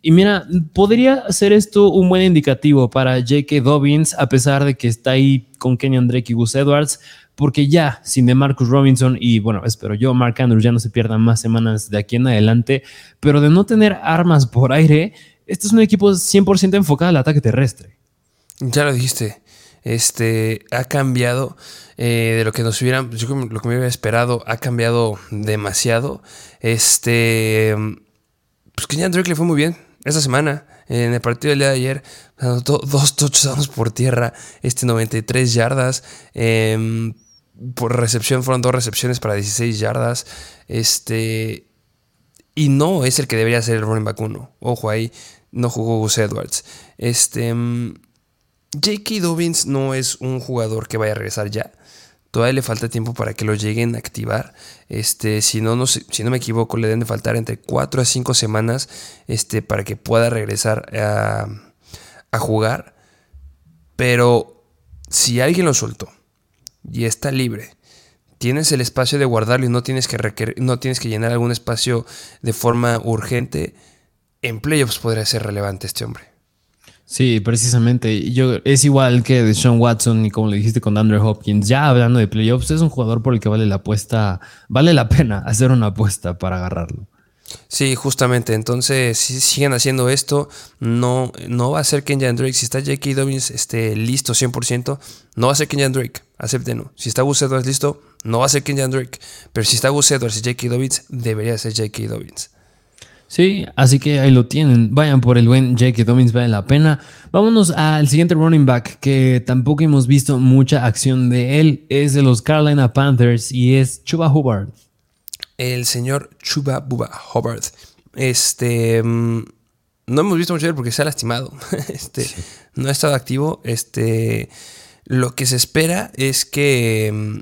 Y mira, podría ser esto un buen indicativo para J.K. Dobbins a pesar de que está ahí con Kenyon Drake y Gus Edwards porque ya sin de Marcus Robinson y bueno, espero yo, Mark Andrews ya no se pierdan más semanas de aquí en adelante, pero de no tener armas por aire, este es un equipo 100% enfocado al ataque terrestre. Ya lo dijiste. Este ha cambiado eh, de lo que nos hubieran, yo lo que me hubiera esperado, ha cambiado demasiado. Este, pues Kenyan Drake le fue muy bien esta semana. En el partido del día de ayer, dos touchdowns por tierra, este 93 yardas. Em, por recepción fueron dos recepciones para 16 yardas. Este, y no es el que debería ser el running back 1. Ojo ahí, no jugó Gus Edwards. Este. Mm, J.K. Dobbins no es un jugador que vaya a regresar ya. Todavía le falta tiempo para que lo lleguen a activar. Este, si no, no, si no me equivoco, le deben de faltar entre 4 a 5 semanas este, para que pueda regresar a, a jugar. Pero si alguien lo soltó y está libre tienes el espacio de guardarlo y no tienes que, no tienes que llenar algún espacio de forma urgente, en playoffs podría ser relevante este hombre. Sí, precisamente. Yo, es igual que de Sean Watson y como le dijiste con Andrew Hopkins. Ya hablando de playoffs, es un jugador por el que vale la apuesta, vale la pena hacer una apuesta para agarrarlo. Sí, justamente. Entonces, si siguen haciendo esto, no, no va a ser Kenyan Drake. Si está J.K. Dobbins esté listo 100%, no va a ser Kenyan Drake. Acéptenlo. Si está Gus Edwards listo, no va a ser Kenyan Drake. Pero si está Gus Edwards y J.K. Dobbins, debería ser J.K. Dobbins. Sí, así que ahí lo tienen. Vayan por el buen J.K. Dobbins, vale la pena. Vámonos al siguiente running back que tampoco hemos visto mucha acción de él. Es de los Carolina Panthers y es Chuba Hubbard el señor Chuba Buba Hubbard. Este. Mm, no hemos visto mucho de él porque se ha lastimado. Este, No ha estado activo. Este. Lo que se espera es que. Mm,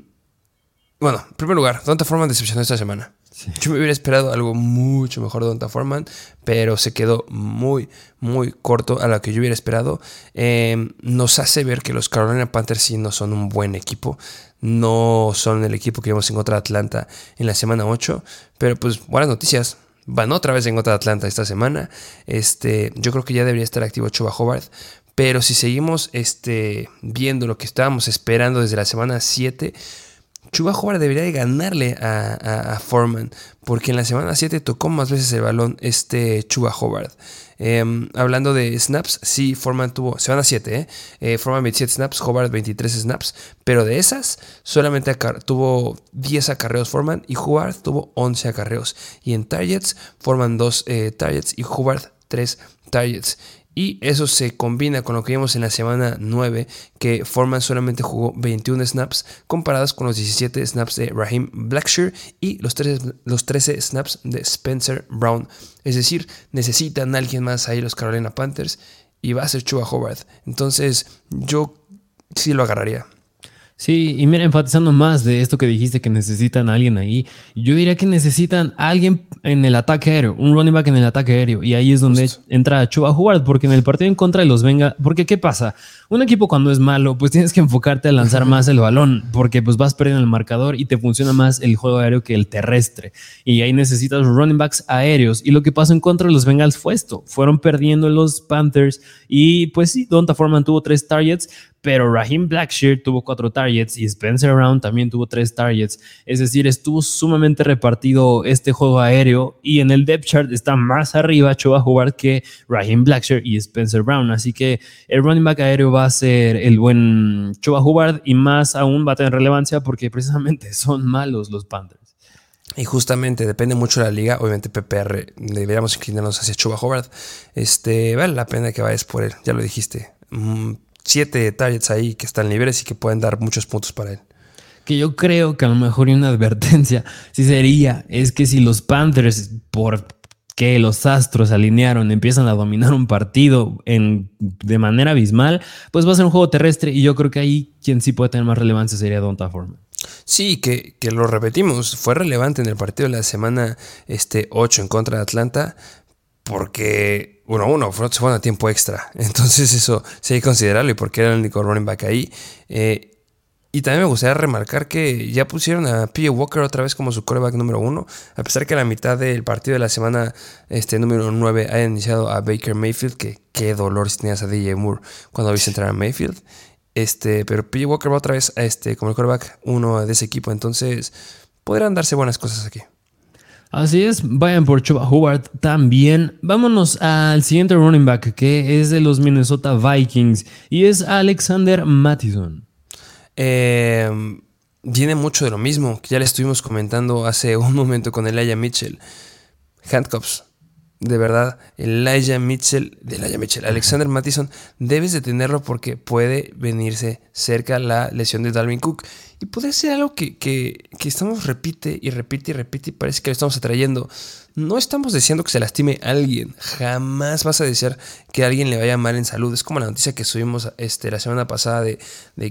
bueno, en primer lugar, Donta Foreman decepcionó esta semana. Yo me hubiera esperado algo mucho mejor de Donta Foreman, pero se quedó muy, muy corto a lo que yo hubiera esperado. Em, nos hace ver que los Carolina Panthers sí no son un buen equipo no son el equipo que vimos en contra de Atlanta en la semana 8. Pero pues buenas noticias. Van otra vez en contra de Atlanta esta semana. Este, yo creo que ya debería estar activo Chuba Hobart. Pero si seguimos este, viendo lo que estábamos esperando desde la semana 7, Chuba Hobart debería de ganarle a, a, Foreman. Porque en la semana 7 tocó más veces el balón este Chuba Hobart. Em, hablando de snaps, sí, Foreman tuvo, se van a 7, ¿eh? ¿eh? Foreman 27 snaps, Hobart 23 snaps, pero de esas solamente tuvo 10 acarreos Foreman y Hobart tuvo 11 acarreos. Y en targets, Foreman 2 eh, targets y Hobart 3 targets. Y eso se combina con lo que vimos en la semana 9, que Foreman solamente jugó 21 snaps, comparados con los 17 snaps de Raheem Blackshear y los 13, los 13 snaps de Spencer Brown. Es decir, necesitan a alguien más ahí los Carolina Panthers y va a ser Chuba Hobart. Entonces, yo sí lo agarraría. Sí, y mira, enfatizando más de esto que dijiste que necesitan a alguien ahí, yo diría que necesitan a alguien en el ataque aéreo, un running back en el ataque aéreo, y ahí es donde entra Chuba Howard, porque en el partido en contra de los Venga, porque ¿qué pasa? Un equipo cuando es malo, pues tienes que enfocarte a lanzar más el balón, porque pues vas perdiendo el marcador y te funciona más el juego aéreo que el terrestre, y ahí necesitas running backs aéreos, y lo que pasó en contra de los Bengals fue esto, fueron perdiendo los Panthers, y pues sí, Donta Foreman tuvo tres targets, pero Raheem Blackshear tuvo cuatro targets y Spencer Brown también tuvo tres targets. Es decir, estuvo sumamente repartido este juego aéreo y en el depth chart está más arriba Choba jugar que Raheem Blackshear y Spencer Brown. Así que el running back aéreo va a ser el buen Choba Hubbard y más aún va a tener relevancia porque precisamente son malos los Panthers. Y justamente depende mucho de la liga. Obviamente, PPR deberíamos inclinarnos hacia Chuba Howard. Este, vale la pena que vayas por él, ya lo dijiste. Siete targets ahí que están libres y que pueden dar muchos puntos para él. Que yo creo que a lo mejor una advertencia sí sería, es que si los Panthers, por que los Astros alinearon, empiezan a dominar un partido en, de manera abismal, pues va a ser un juego terrestre y yo creo que ahí quien sí puede tener más relevancia sería Donta Foreman. Sí, que, que, lo repetimos, fue relevante en el partido de la semana este, 8 en contra de Atlanta, porque, bueno, uno, se fueron a tiempo extra. Entonces eso sí hay que considerarlo y porque era el único running back ahí. Eh, y también me gustaría remarcar que ya pusieron a P.J. Walker otra vez como su coreback número uno, a pesar que a la mitad del partido de la semana este, número 9 haya iniciado a Baker Mayfield, que qué dolor si tenías a DJ Moore cuando viste entrar a Mayfield. Este, pero P.J. Walker va otra vez este, como el coreback uno de ese equipo, entonces podrán darse buenas cosas aquí. Así es, vayan por Chuba Howard también. Vámonos al siguiente running back que es de los Minnesota Vikings y es Alexander Mattison. Eh, viene mucho de lo mismo que ya le estuvimos comentando hace un momento con Elijah Mitchell. Handcuffs. De verdad, Elijah Mitchell, de Elijah Mitchell, Alexander Mattison, debes de tenerlo porque puede venirse cerca la lesión de Dalvin Cook. Y puede ser algo que, que, que estamos repite y repite y repite y parece que lo estamos atrayendo. No estamos deseando que se lastime a alguien. Jamás vas a desear que a alguien le vaya mal en salud. Es como la noticia que subimos este, la semana pasada de,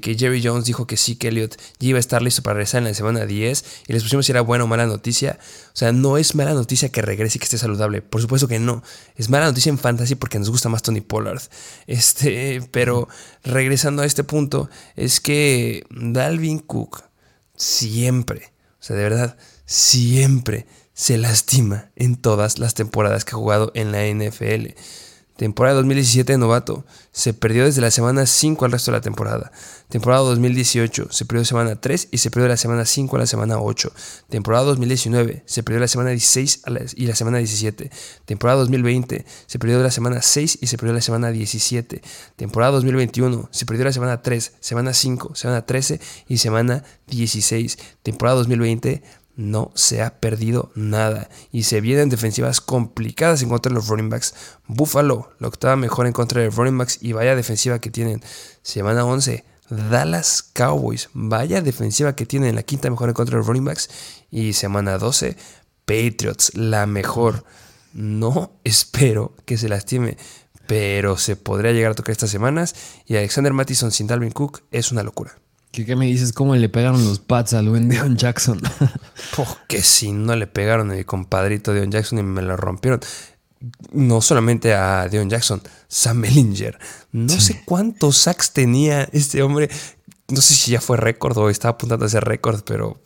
que Jerry Jones dijo que sí, que Elliot ya iba a estar listo para regresar en la semana 10 y les pusimos si era buena o mala noticia. O sea, no es mala noticia que regrese y que esté saludable. Por supuesto que no. Es mala noticia en fantasy porque nos gusta más Tony Pollard. Este, pero regresando a este punto, es que Dalvin Cook siempre, o sea, de verdad, siempre se lastima en todas las temporadas que ha jugado en la NFL. Temporada 2017 de novato, se perdió desde la semana 5 al resto de la temporada. Temporada 2018, se perdió semana 3 y se perdió de la semana 5 a la semana 8. Temporada 2019, se perdió la semana 16 y la semana 17. Temporada 2020, se perdió de la semana 6 y se perdió de la semana 17. Temporada 2021, se perdió la semana 3, semana 5, semana 13 y semana 16. Temporada 2020, no se ha perdido nada y se vienen defensivas complicadas en contra de los running backs. Buffalo, la octava mejor en contra de los running backs y vaya defensiva que tienen. Semana 11, Dallas Cowboys, vaya defensiva que tienen, la quinta mejor en contra de los running backs. Y semana 12, Patriots, la mejor. No espero que se lastime, pero se podría llegar a tocar estas semanas. Y Alexander Mattison sin Dalvin Cook es una locura. ¿Qué, me dices? ¿Cómo le pegaron los Pats a buen Deon Jackson? Porque si no le pegaron a mi compadrito Deon Jackson y me lo rompieron. No solamente a Deon Jackson, Sam Mellinger. No sé cuántos sacks tenía este hombre. No sé si ya fue récord o estaba apuntando a ese récord, pero...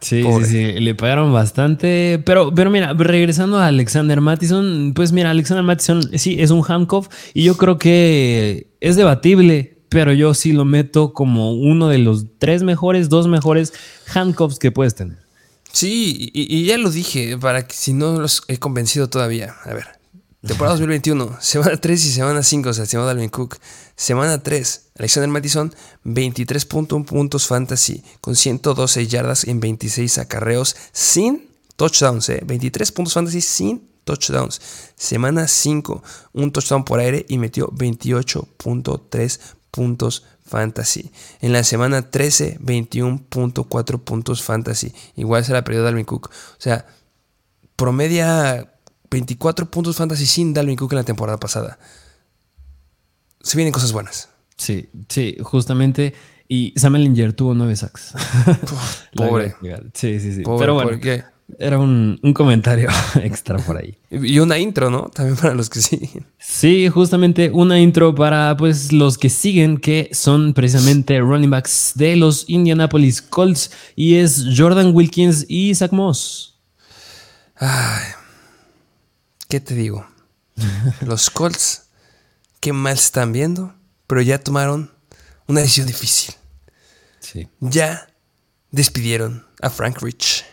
Sí, sí, sí, le pegaron bastante. Pero, pero mira, regresando a Alexander Mattison, pues mira, Alexander Mattison sí es un handcuff y yo creo que es debatible pero yo sí lo meto como uno de los tres mejores, dos mejores handcuffs que puedes tener. Sí, y, ya lo dije, para que si no los he convencido todavía. A ver, temporada 2021, semana 3 y semana 5, o sea, semana Dalvin Cook. Semana 3, Alexander Mattison, 23.1 puntos fantasy, con 112 yardas en 26 acarreos, sin touchdowns, ¿eh? 23 puntos fantasy sin touchdowns. Semana 5, un touchdown por aire y metió 28.3 puntos fantasy. En la semana 13, 21.4 puntos fantasy. Igual será de Dalvin Cook. O sea, promedia 24 puntos fantasy sin Dalvin Cook en la temporada pasada. Se vienen cosas buenas. Sí, sí, justamente. Y Sam Ellinger tuvo nueve sacks. Pobre. sí, sí, sí. Pero bueno, era un, comentario extra por ahí. Y una intro, ¿no? También para los que siguen. Sí, justamente una intro para pues los que siguen, que son precisamente running backs de los Indianapolis Colts. Y es Jordan Wilkins y Zach Moss. Ay, ¿qué te digo? los Colts, qué mal están viendo, pero ya tomaron una decisión difícil. Sí. Ya despidieron a Frank Rich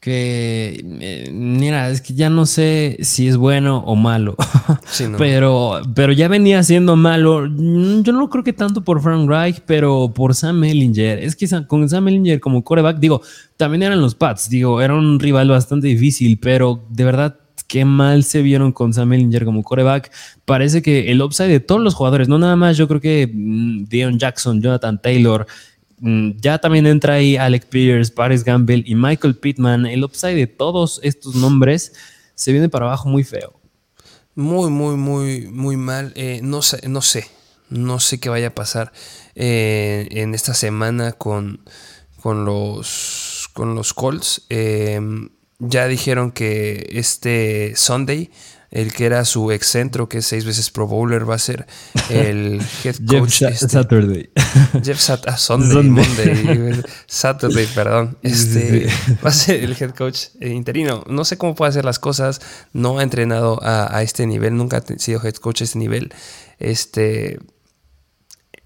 que eh, mira, es que ya no sé si es bueno o malo, pero, pero ya venía siendo malo. Mm, yo no creo que tanto por Frank Reich, pero por Sam Ellinger. Es que con Sam Ellinger como coreback, digo, también eran los Pats, digo, era un rival bastante difícil, pero de verdad qué mal se vieron con Sam Ellinger como coreback. Parece que el upside de todos los jugadores, no nada más, yo creo que mm, Dion Jackson, Jonathan Taylor, ya también entra ahí Alec Pierce, Paris Gamble y Michael Pittman. El upside de todos estos nombres se viene para abajo muy feo. Muy, muy, muy, muy mal. Eh, no sé, no sé. No sé qué vaya a pasar eh, en esta semana con, con, los, con los Colts. Eh, ya dijeron que este Sunday el que era su excentro, que es seis veces Pro Bowler, va a ser el head coach. Jeff este, Saturday. Jeff ah, Sunday, Saturday, perdón. Este, va a ser el head coach eh, interino. No sé cómo puede hacer las cosas. No ha entrenado a, este nivel. Nunca ha sido head coach a este nivel. Este,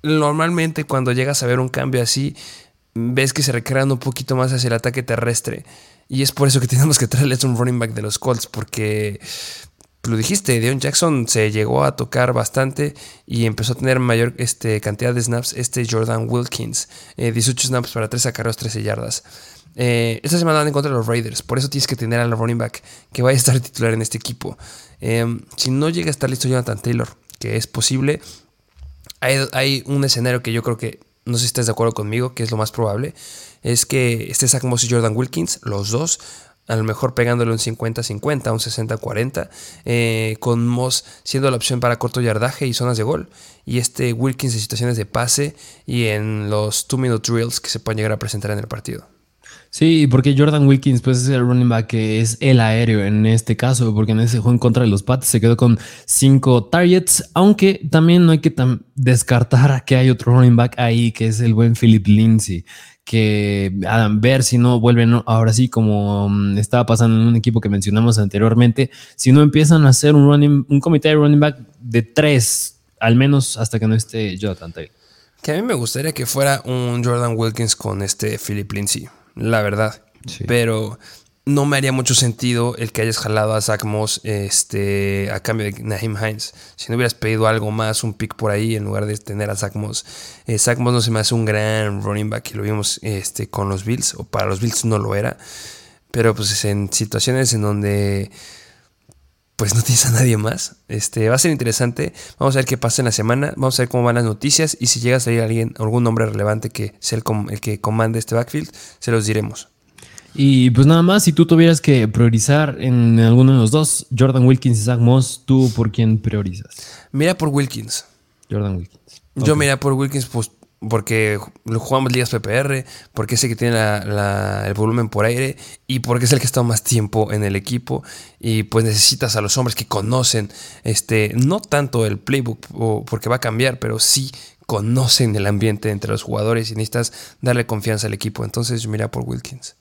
normalmente cuando llegas a ver un cambio así, ves que se recrean un poquito más hacia el ataque terrestre. Y es por eso que tenemos que traerles un running back de los Colts, porque lo dijiste, Deon Jackson se llegó a tocar bastante y empezó a tener mayor este, cantidad de snaps este Jordan Wilkins. 18 eh, snaps para 3 sacarlos 13 yardas. Eh, esta semana van en contra de los Raiders, por eso tienes que tener al running back que vaya a estar titular en este equipo. Em, si no llega a estar listo Jonathan Taylor, que es posible, hay, hay, un escenario que yo creo que, no sé si estás de acuerdo conmigo, que es lo más probable, es que esté Zach Moss y Jordan Wilkins, los dos, a lo mejor pegándole un 50-50, un 60-40, eh, con Moss siendo la opción para corto yardaje y zonas de gol, y este Wilkins en situaciones de pase y en los 2-minute drills que se pueden llegar a presentar en el partido. Sí, porque Jordan Wilkins pues es el running back que es el aéreo en este caso, porque en ese juego en contra de los Pats se quedó con 5 targets, aunque también no hay que descartar que hay otro running back ahí que es el buen Philip Lindsay que a ver si no vuelven ahora sí como mm, estaba pasando en un equipo que mencionamos anteriormente, si no empiezan a hacer un running, un comité de running back de tres, al menos hasta que no esté Jonathan Taylor. Que a mí me gustaría que fuera un Jordan Wilkins con este Philip Lindsay, la verdad. Pero no me haría mucho sentido el que hayas jalado a Zach Moss este, a cambio de Naheem Hines. Si no hubieras pedido algo más, un pick por ahí, en lugar de tener a Zach Moss. Eh, Zach Moss no se me hace un gran running back y lo vimos este, con los Bills, o para los Bills no lo era. Pero pues en situaciones en donde pues no tienes a nadie más. Este, va a ser interesante. Vamos a ver qué pasa en la semana. Vamos a ver cómo van las noticias. Y si llega a salir alguien, algún nombre relevante que sea el, el que comande este backfield, se los diremos. Y pues nada más, si tú tuvieras que priorizar en alguno de los dos, Jordan Wilkins y Zach Moss, ¿tú por quién priorizas? Mira por Wilkins. Jordan Wilkins. Yo mira por Wilkins pues, porque jugamos ligas PPR, porque es el que tiene el volumen por aire y porque es el que ha estado más tiempo en el equipo y pues necesitas a los hombres que conocen, este, no tanto el playbook porque va a cambiar, pero sí conocen el ambiente entre los jugadores y necesitas darle confianza al equipo. Entonces yo mira por Wilkins.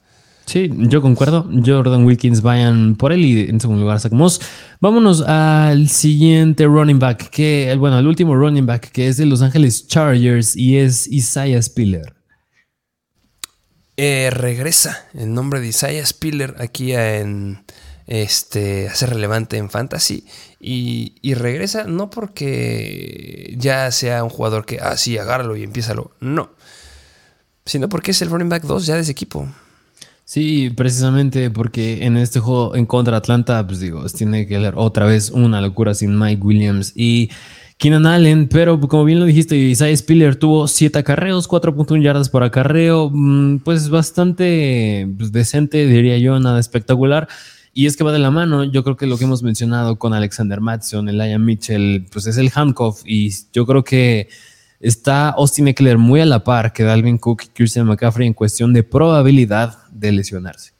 Sí, yo concuerdo. Jordan Wilkins vayan por él y en segundo lugar sacamos. Vámonos al siguiente running back, que, bueno, el último running back, que es de Los Ángeles Chargers y es Isaiah Spiller. Eh, regresa el nombre de Isaiah Spiller aquí en este, relevante en fantasy y, regresa no porque ya sea un jugador que, ah, sí, agárralo y empiézalo, no, sino porque es el running back 2 ya de ese equipo. Sí, precisamente porque en este juego en contra Atlanta, pues digo, tiene que leer otra vez una locura sin Mike Williams y Keenan Allen, pero como bien lo dijiste, Isaiah Spiller tuvo 7 acarreos, 4.1 yardas por acarreo, mm, pues bastante pues, decente, diría yo, nada espectacular. Y es que va de la mano, yo creo que lo que hemos mencionado con Alexander Matson, Elijah Mitchell, pues es el handcuff y yo creo que está Austin Eckler muy a la par que Dalvin Cook y Christian McCaffrey en cuestión de probabilidad de lesionarse.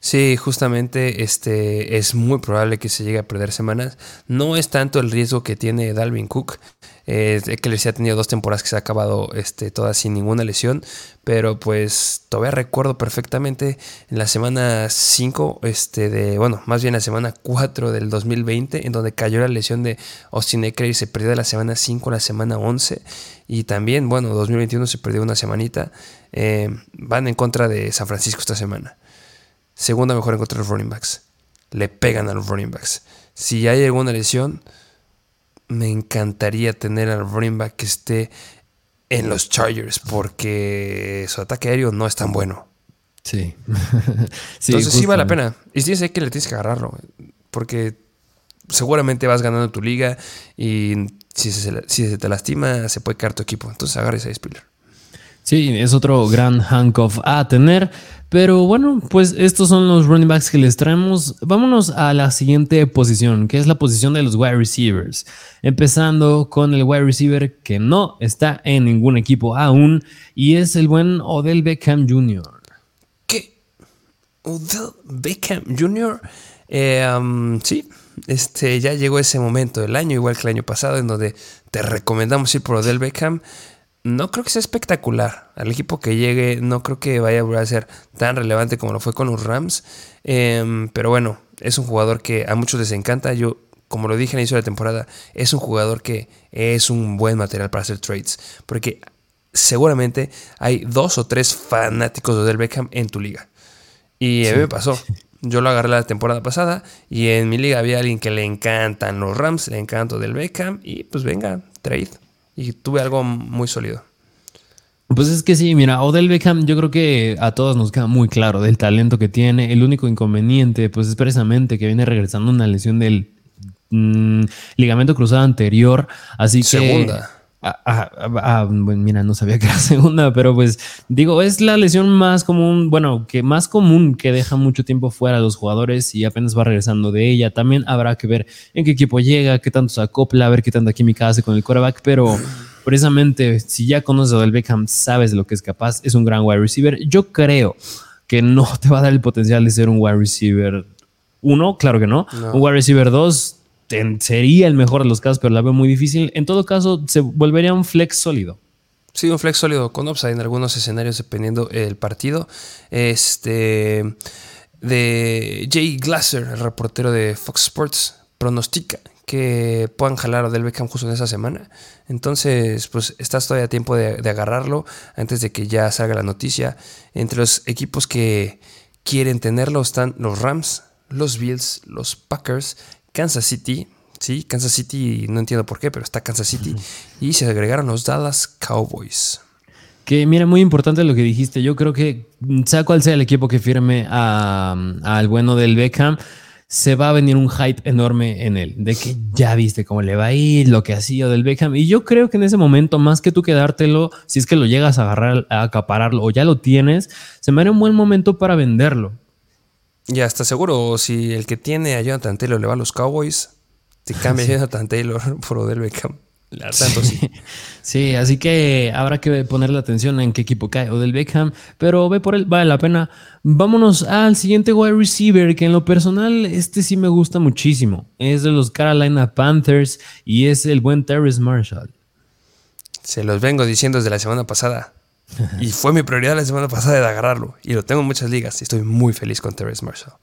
Sí, justamente este es muy probable que se llegue a perder semanas. No es tanto el riesgo que tiene Dalvin Cook. Eh, que les ha tenido dos temporadas que se ha acabado este, todas sin ninguna lesión. Pero pues todavía recuerdo perfectamente en la semana 5, este, de, bueno, más bien la semana 4 del 2020, en donde cayó la lesión de Austin Eckler y se perdió de la semana 5 a la semana 11. Y también, bueno, 2021 se perdió una semanita. Eh, van en contra de San Francisco esta semana. Segunda mejor en contra de los running backs. Le pegan a los running backs. Si hay alguna lesión, me encantaría tener al running back que esté en los Chargers porque su ataque aéreo no es tan bueno. Sí. Entonces sí vale la pena. Y sí sé que le tienes que agarrarlo. Porque seguramente vas ganando tu liga y si se, te lastima se puede caer tu equipo. Entonces agarres a Spiller. Sí, es otro gran handcuff a tener. Pero bueno, pues estos son los running backs que les traemos. Vámonos a la siguiente posición, que es la posición de los wide receivers. Empezando con el wide receiver que no está en ningún equipo aún, y es el buen Odell Beckham Jr. ¿Qué? ¿Odell Beckham Jr.? Um, sí, este, ya llegó ese momento del año, igual que el año pasado, en donde te recomendamos ir por Odell Beckham no creo que sea espectacular. Al equipo que llegue, no creo que vaya a ser tan relevante como lo fue con los Rams. Em, pero bueno, es un jugador que a muchos les encanta. Yo, como lo dije al inicio de la temporada, es un jugador que es un buen material para hacer trades. Porque seguramente hay dos o tres fanáticos de Odell Beckham en tu liga. Y a mí me pasó. Yo lo agarré la temporada pasada y en mi liga había alguien que le encantan los Rams, le encanta del Beckham y pues venga, trade y tuve algo muy sólido. Pues es que sí, mira, Odell Beckham yo creo que a todos nos queda muy claro del talento que tiene. El único inconveniente pues es precisamente que viene regresando una lesión del mm, ligamento cruzado anterior. Así que... Segunda. Ah, ah, ah, bueno, mira, no sabía que era segunda, pero pues digo, es la lesión más común, bueno, que más común que deja mucho tiempo fuera a los jugadores y apenas va regresando de ella. También habrá que ver en qué equipo llega, qué tanto se acopla, a ver qué tanta química hace con el quarterback, pero precisamente si ya conoces a Del Beckham, sabes de lo que es capaz, es un gran wide receiver. Yo creo que no te va a dar el potencial de ser un wide receiver uno, claro que no. Un wide receiver dos sería el mejor de los casos, pero la veo muy difícil. En todo caso, se volvería un flex sólido. Sí, un flex sólido con upside en algunos escenarios dependiendo el partido. Este de Jay Glasser, el reportero de Fox Sports, pronostica que puedan jalar a Del Beckham justo en esa semana. Entonces, pues estás todavía a tiempo de, agarrarlo antes de que ya salga la noticia. Entre los equipos que quieren tenerlo están los Rams, los Bills, los Packers Kansas City, sí, Kansas City, no entiendo por qué, pero está Kansas City, y se agregaron los Dallas Cowboys. Que mira, muy importante lo que dijiste. Yo creo que sea cual sea el equipo que firme al bueno del Beckham, se va a venir un hype enorme en él, de que ya viste cómo le va a ir, lo que hacía del Beckham. Y yo creo que en ese momento, más que tú quedártelo, si es que lo llegas a agarrar, a acapararlo o ya lo tienes, se me haría un buen momento para venderlo. Ya está seguro, si el que tiene a Jonathan Taylor le va a los Cowboys, te cambia Jonathan Taylor por Odell Beckham. sí. sí. así que habrá que ponerle atención en qué equipo cae Odell Beckham, pero ve por él, vale la pena. Vámonos al siguiente wide receiver, que en lo personal este sí me gusta muchísimo. Es de los Carolina Panthers y es el buen Terrence Marshall. Se los vengo diciendo desde la semana pasada. Y fue mi prioridad la semana pasada de agarrarlo. Y lo tengo en muchas ligas y estoy muy feliz con Terrence Marshall.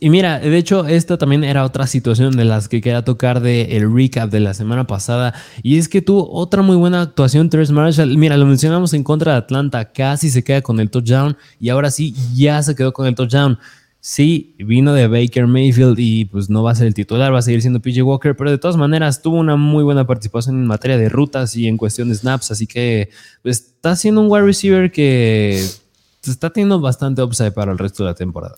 y mira, de hecho, esta también era otra situación de las que quería tocar del el recap de la semana pasada. Y es que tuvo otra muy buena actuación, Terrence Marshall. Mira, lo mencionamos en contra de Atlanta, casi se queda con el touchdown. Y ahora sí, ya se quedó con el touchdown. Sí, vino de Baker Mayfield y pues no va a ser el titular, va a seguir siendo PJ Walker, pero de todas maneras tuvo una muy buena participación en materia de rutas y en cuestión de snaps, así que pues, está siendo un wide receiver que está teniendo bastante upside para el resto de la temporada.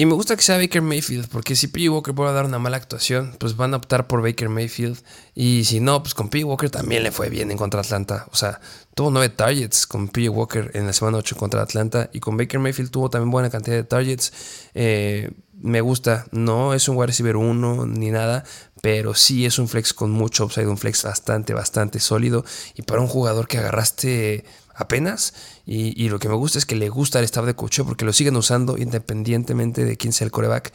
Y me gusta que sea Baker Mayfield, porque si P. Walker puede dar una mala actuación, pues van a optar por Baker Mayfield. Y si no, pues con P. Walker también le fue bien en contra Atlanta. O sea, tuvo nueve targets con P. Walker en la semana 8 contra Atlanta. Y con Baker Mayfield tuvo también buena cantidad de targets. Eh, me gusta, no es un wide receiver 1 ni nada, pero sí es un flex con mucho upside, un flex bastante, bastante sólido. Y para un jugador que agarraste apenas, y, lo que me gusta es que le gusta el staff de coach porque lo siguen usando independientemente de quién sea el coreback.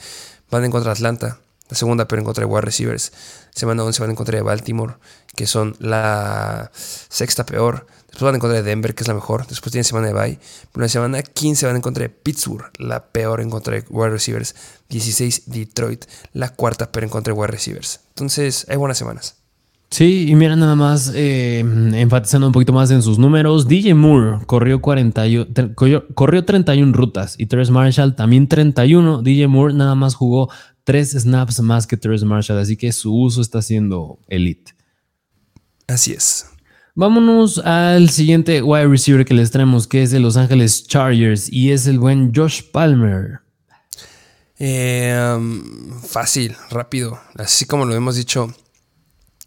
Van en contra Atlanta, la segunda, pero en contra de wide receivers. Semana 11 van en contra de Baltimore, que son la sexta peor. Después van en contra de Denver, que es la mejor. Después tienen semana de bye. Pero en la semana 15 van en contra de Pittsburgh, la peor en contra de wide receivers. 16 Detroit, la cuarta peor en contra de wide receivers. Entonces, hay buenas semanas. Sí, y mira nada más, eh, enfatizando un poquito más en sus números, DJ Moore corrió, 41, corrió 31 rutas y Terrence Marshall también 31. DJ Moore nada más jugó 3 snaps más que Terrence Marshall, así que su uso está siendo elite. Así es. Vámonos al siguiente wide receiver que les traemos, que es de Los Ángeles Chargers y es el buen Josh Palmer. Eh, um, fácil, rápido. Así como lo hemos dicho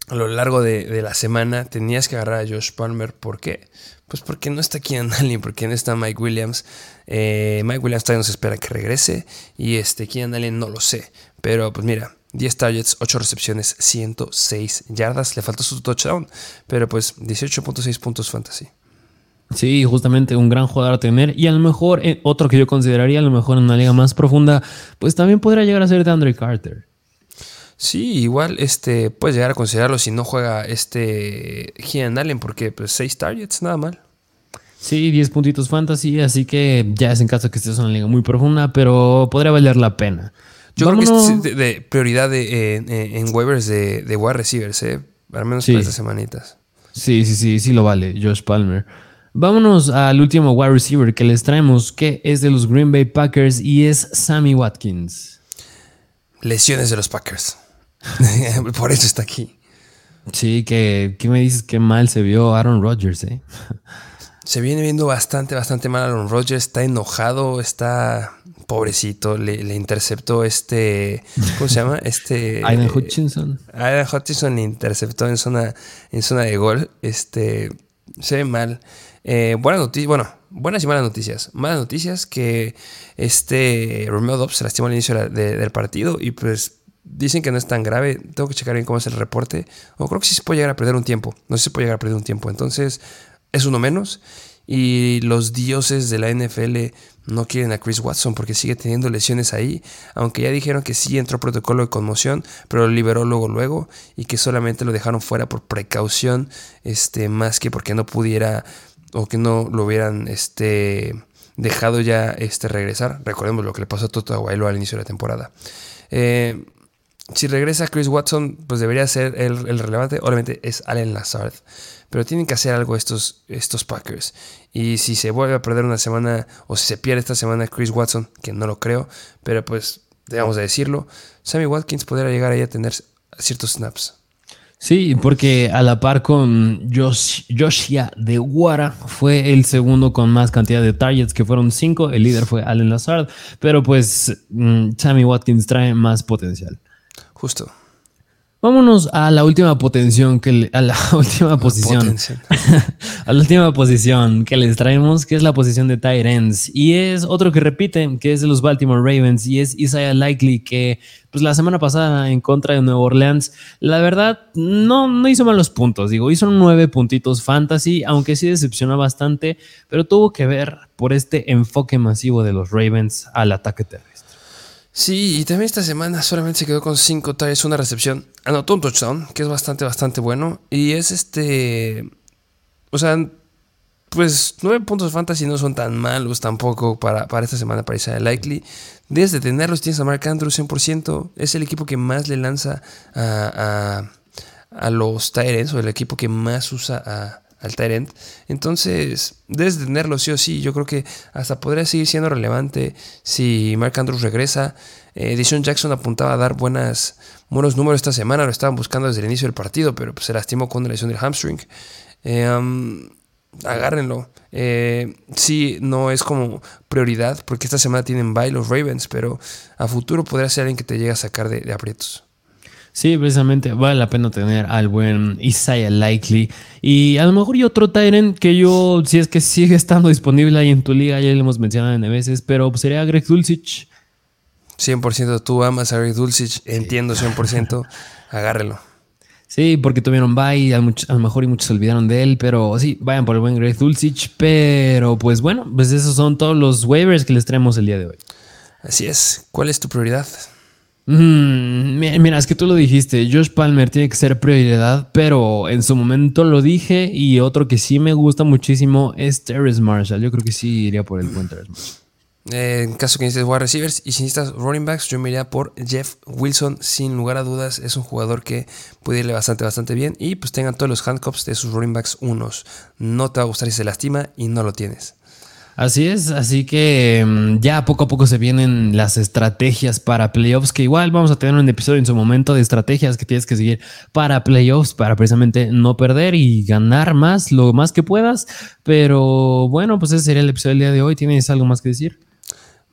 a lo largo de, la semana, tenías que agarrar a Josh Palmer. ¿Por qué? Pues porque no está Keenan Allen, porque no está Mike Williams. Eh, Mike Williams todavía nos espera que regrese y este Keenan Allen no lo sé. Pero pues mira, 10 targets, 8 recepciones, 106 yardas. Le faltó su touchdown, pero pues 18.6 puntos fantasy. Sí, justamente un gran jugador a tener. Y a lo mejor eh, otro que yo consideraría, a lo mejor en una liga más profunda, pues también podría llegar a ser de Andre Carter. Sí, igual este, puedes llegar a considerarlo si no juega este Gian Allen, porque pues 6 targets, nada mal. Sí, 10 puntitos fantasy, así que ya es en caso que estés en una liga muy profunda, pero podría valer la pena. Yo creo que es de, prioridad de, en waivers de, de wide receivers, ¿eh? al menos para estas semanitas. Sí, sí, sí, sí lo vale, Josh Palmer. Vámonos al último wide receiver que les traemos, que es de los Green Bay Packers y es Sammy Watkins. Lesiones de los Packers. Por eso está aquí. Sí, que, ¿qué me dices que mal se vio Aaron Rodgers, eh? Se viene viendo bastante, bastante mal Aaron Rodgers. Está enojado, está pobrecito, le, interceptó este, ¿cómo se llama? Este... Aidan Hutchinson. Aidan Hutchinson le interceptó en zona, en zona de gol. Este, se ve mal. Eh, buenas noticias, bueno, buenas y malas noticias. Malas noticias que este Romeo Dobbs se lastimó al inicio del partido y pues dicen que no es tan grave. Tengo que checar bien cómo es el reporte. O creo que sí se puede llegar a perder un tiempo. No sé si se puede llegar a perder un tiempo. Entonces, es uno menos. Y los dioses de la NFL no quieren a Chris Watson porque sigue teniendo lesiones ahí, aunque ya dijeron que sí entró protocolo de conmoción, pero lo liberó luego luego y que solamente lo dejaron fuera por precaución, este, más que porque no pudiera o que no lo hubieran este, dejado ya este, regresar. Recordemos lo que le pasó a Toto Aguailo al inicio de la temporada. Eh, si regresa Chris Watson, pues debería ser el, el relevante. Obviamente es Allen Lazard. Pero tienen que hacer algo estos, estos Packers. Y si se vuelve a perder una semana, o si se pierde esta semana Chris Watson, que no lo creo, pero pues debemos de decirlo, Sammy Watkins podría llegar ahí a tener ciertos snaps. Sí, porque a la par con Josh, Joshia de Guara fue el segundo con más cantidad de targets, que fueron cinco. El líder fue Allen Lazard, pero pues mm, Sammy Watkins trae más potencial. Justo. Vámonos a la última potención que a la última posición. a la última posición que les traemos, que es la posición de tight ends. Y es otro que repite, que es de los Baltimore Ravens, y es Isaiah Likely, que pues la semana pasada en contra de Nueva Orleans, la verdad, no, no hizo malos puntos. Digo, hizo nueve puntitos fantasy, aunque sí decepcionó bastante, pero tuvo que ver por este enfoque masivo de los Ravens al ataque terrestre. Sí, y también esta semana solamente se quedó con 5 targets, una recepción. Anotó un touchdown, que es bastante, bastante bueno. Y es este. O sea, pues 9 puntos fantasy no son tan malos tampoco para, para esta semana para Isaiah Likely. Desde tenerlos tienes a Mark Andrews 100%. Es el equipo que más le lanza a, a, a los Tyrants o el equipo que más usa a, al Tyrant. Entonces, debes tenerlo sí o sí. Yo creo que hasta podría seguir siendo relevante si Mark Andrews regresa. Eh, Jackson apuntaba a dar buenas, buenos números esta semana. Lo estaban buscando desde el inicio del partido, pero pues, se lastimó con la lesión del hamstring. Eh, agárrenlo. Eh, sí, no es como prioridad, porque esta semana tienen bye los Ravens, pero a futuro podría ser alguien que te llegue a sacar de aprietos. Sí, precisamente vale la pena tener al buen Isaiah Likely. Y a lo mejor y otro Tyrant que yo, si es que sigue estando disponible ahí en tu liga, ya lo hemos mencionado en veces, pero sería Greg Dulcich. 100% tú amas a Greg Dulcich, entiendo 100%, agárrelo. Sí, porque tuvieron bye, a, lo mejor y muchos se olvidaron de él, pero sí, vayan por el buen Greg Dulcich. Pero pues bueno, pues esos son todos los waivers que les traemos el día de hoy. Así es. ¿Cuál es tu prioridad? Mm, mira, es que tú lo dijiste, Josh Palmer tiene que ser prioridad, pero en su momento lo dije y otro que sí me gusta muchísimo es Terrence Marshall. Yo creo que sí iría por el buen Terrence Marshall. Eh, en caso que necesites wide receivers y si necesitas running backs, yo me iría por Jeff Wilson. Sin lugar a dudas, es un jugador que puede irle bastante, bastante bien. Y pues tengan todos los handcuffs de sus running backs unos. No te va a gustar si se lastima y no lo tienes. Así es, así que mm, ya poco a poco se vienen las estrategias para playoffs, que igual vamos a tener un episodio en su momento de estrategias que tienes que seguir para playoffs, para precisamente no perder y ganar más, lo más que puedas. Pero bueno, pues ese sería el episodio del día de hoy. ¿Tienes algo más que decir?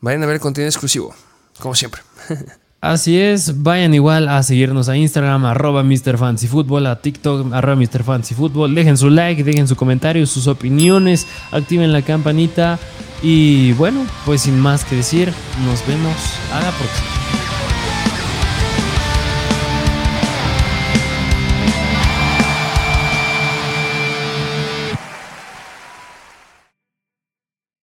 Vayan a ver contenido exclusivo, como siempre. Así es, vayan igual a seguirnos a Instagram, arroba MrFancyFootball, a TikTok, arroba MrFancyFootball. Dejen su like, dejen su comentario, sus opiniones, activen la campanita. Y bueno, pues sin más que decir, nos vemos a la próxima.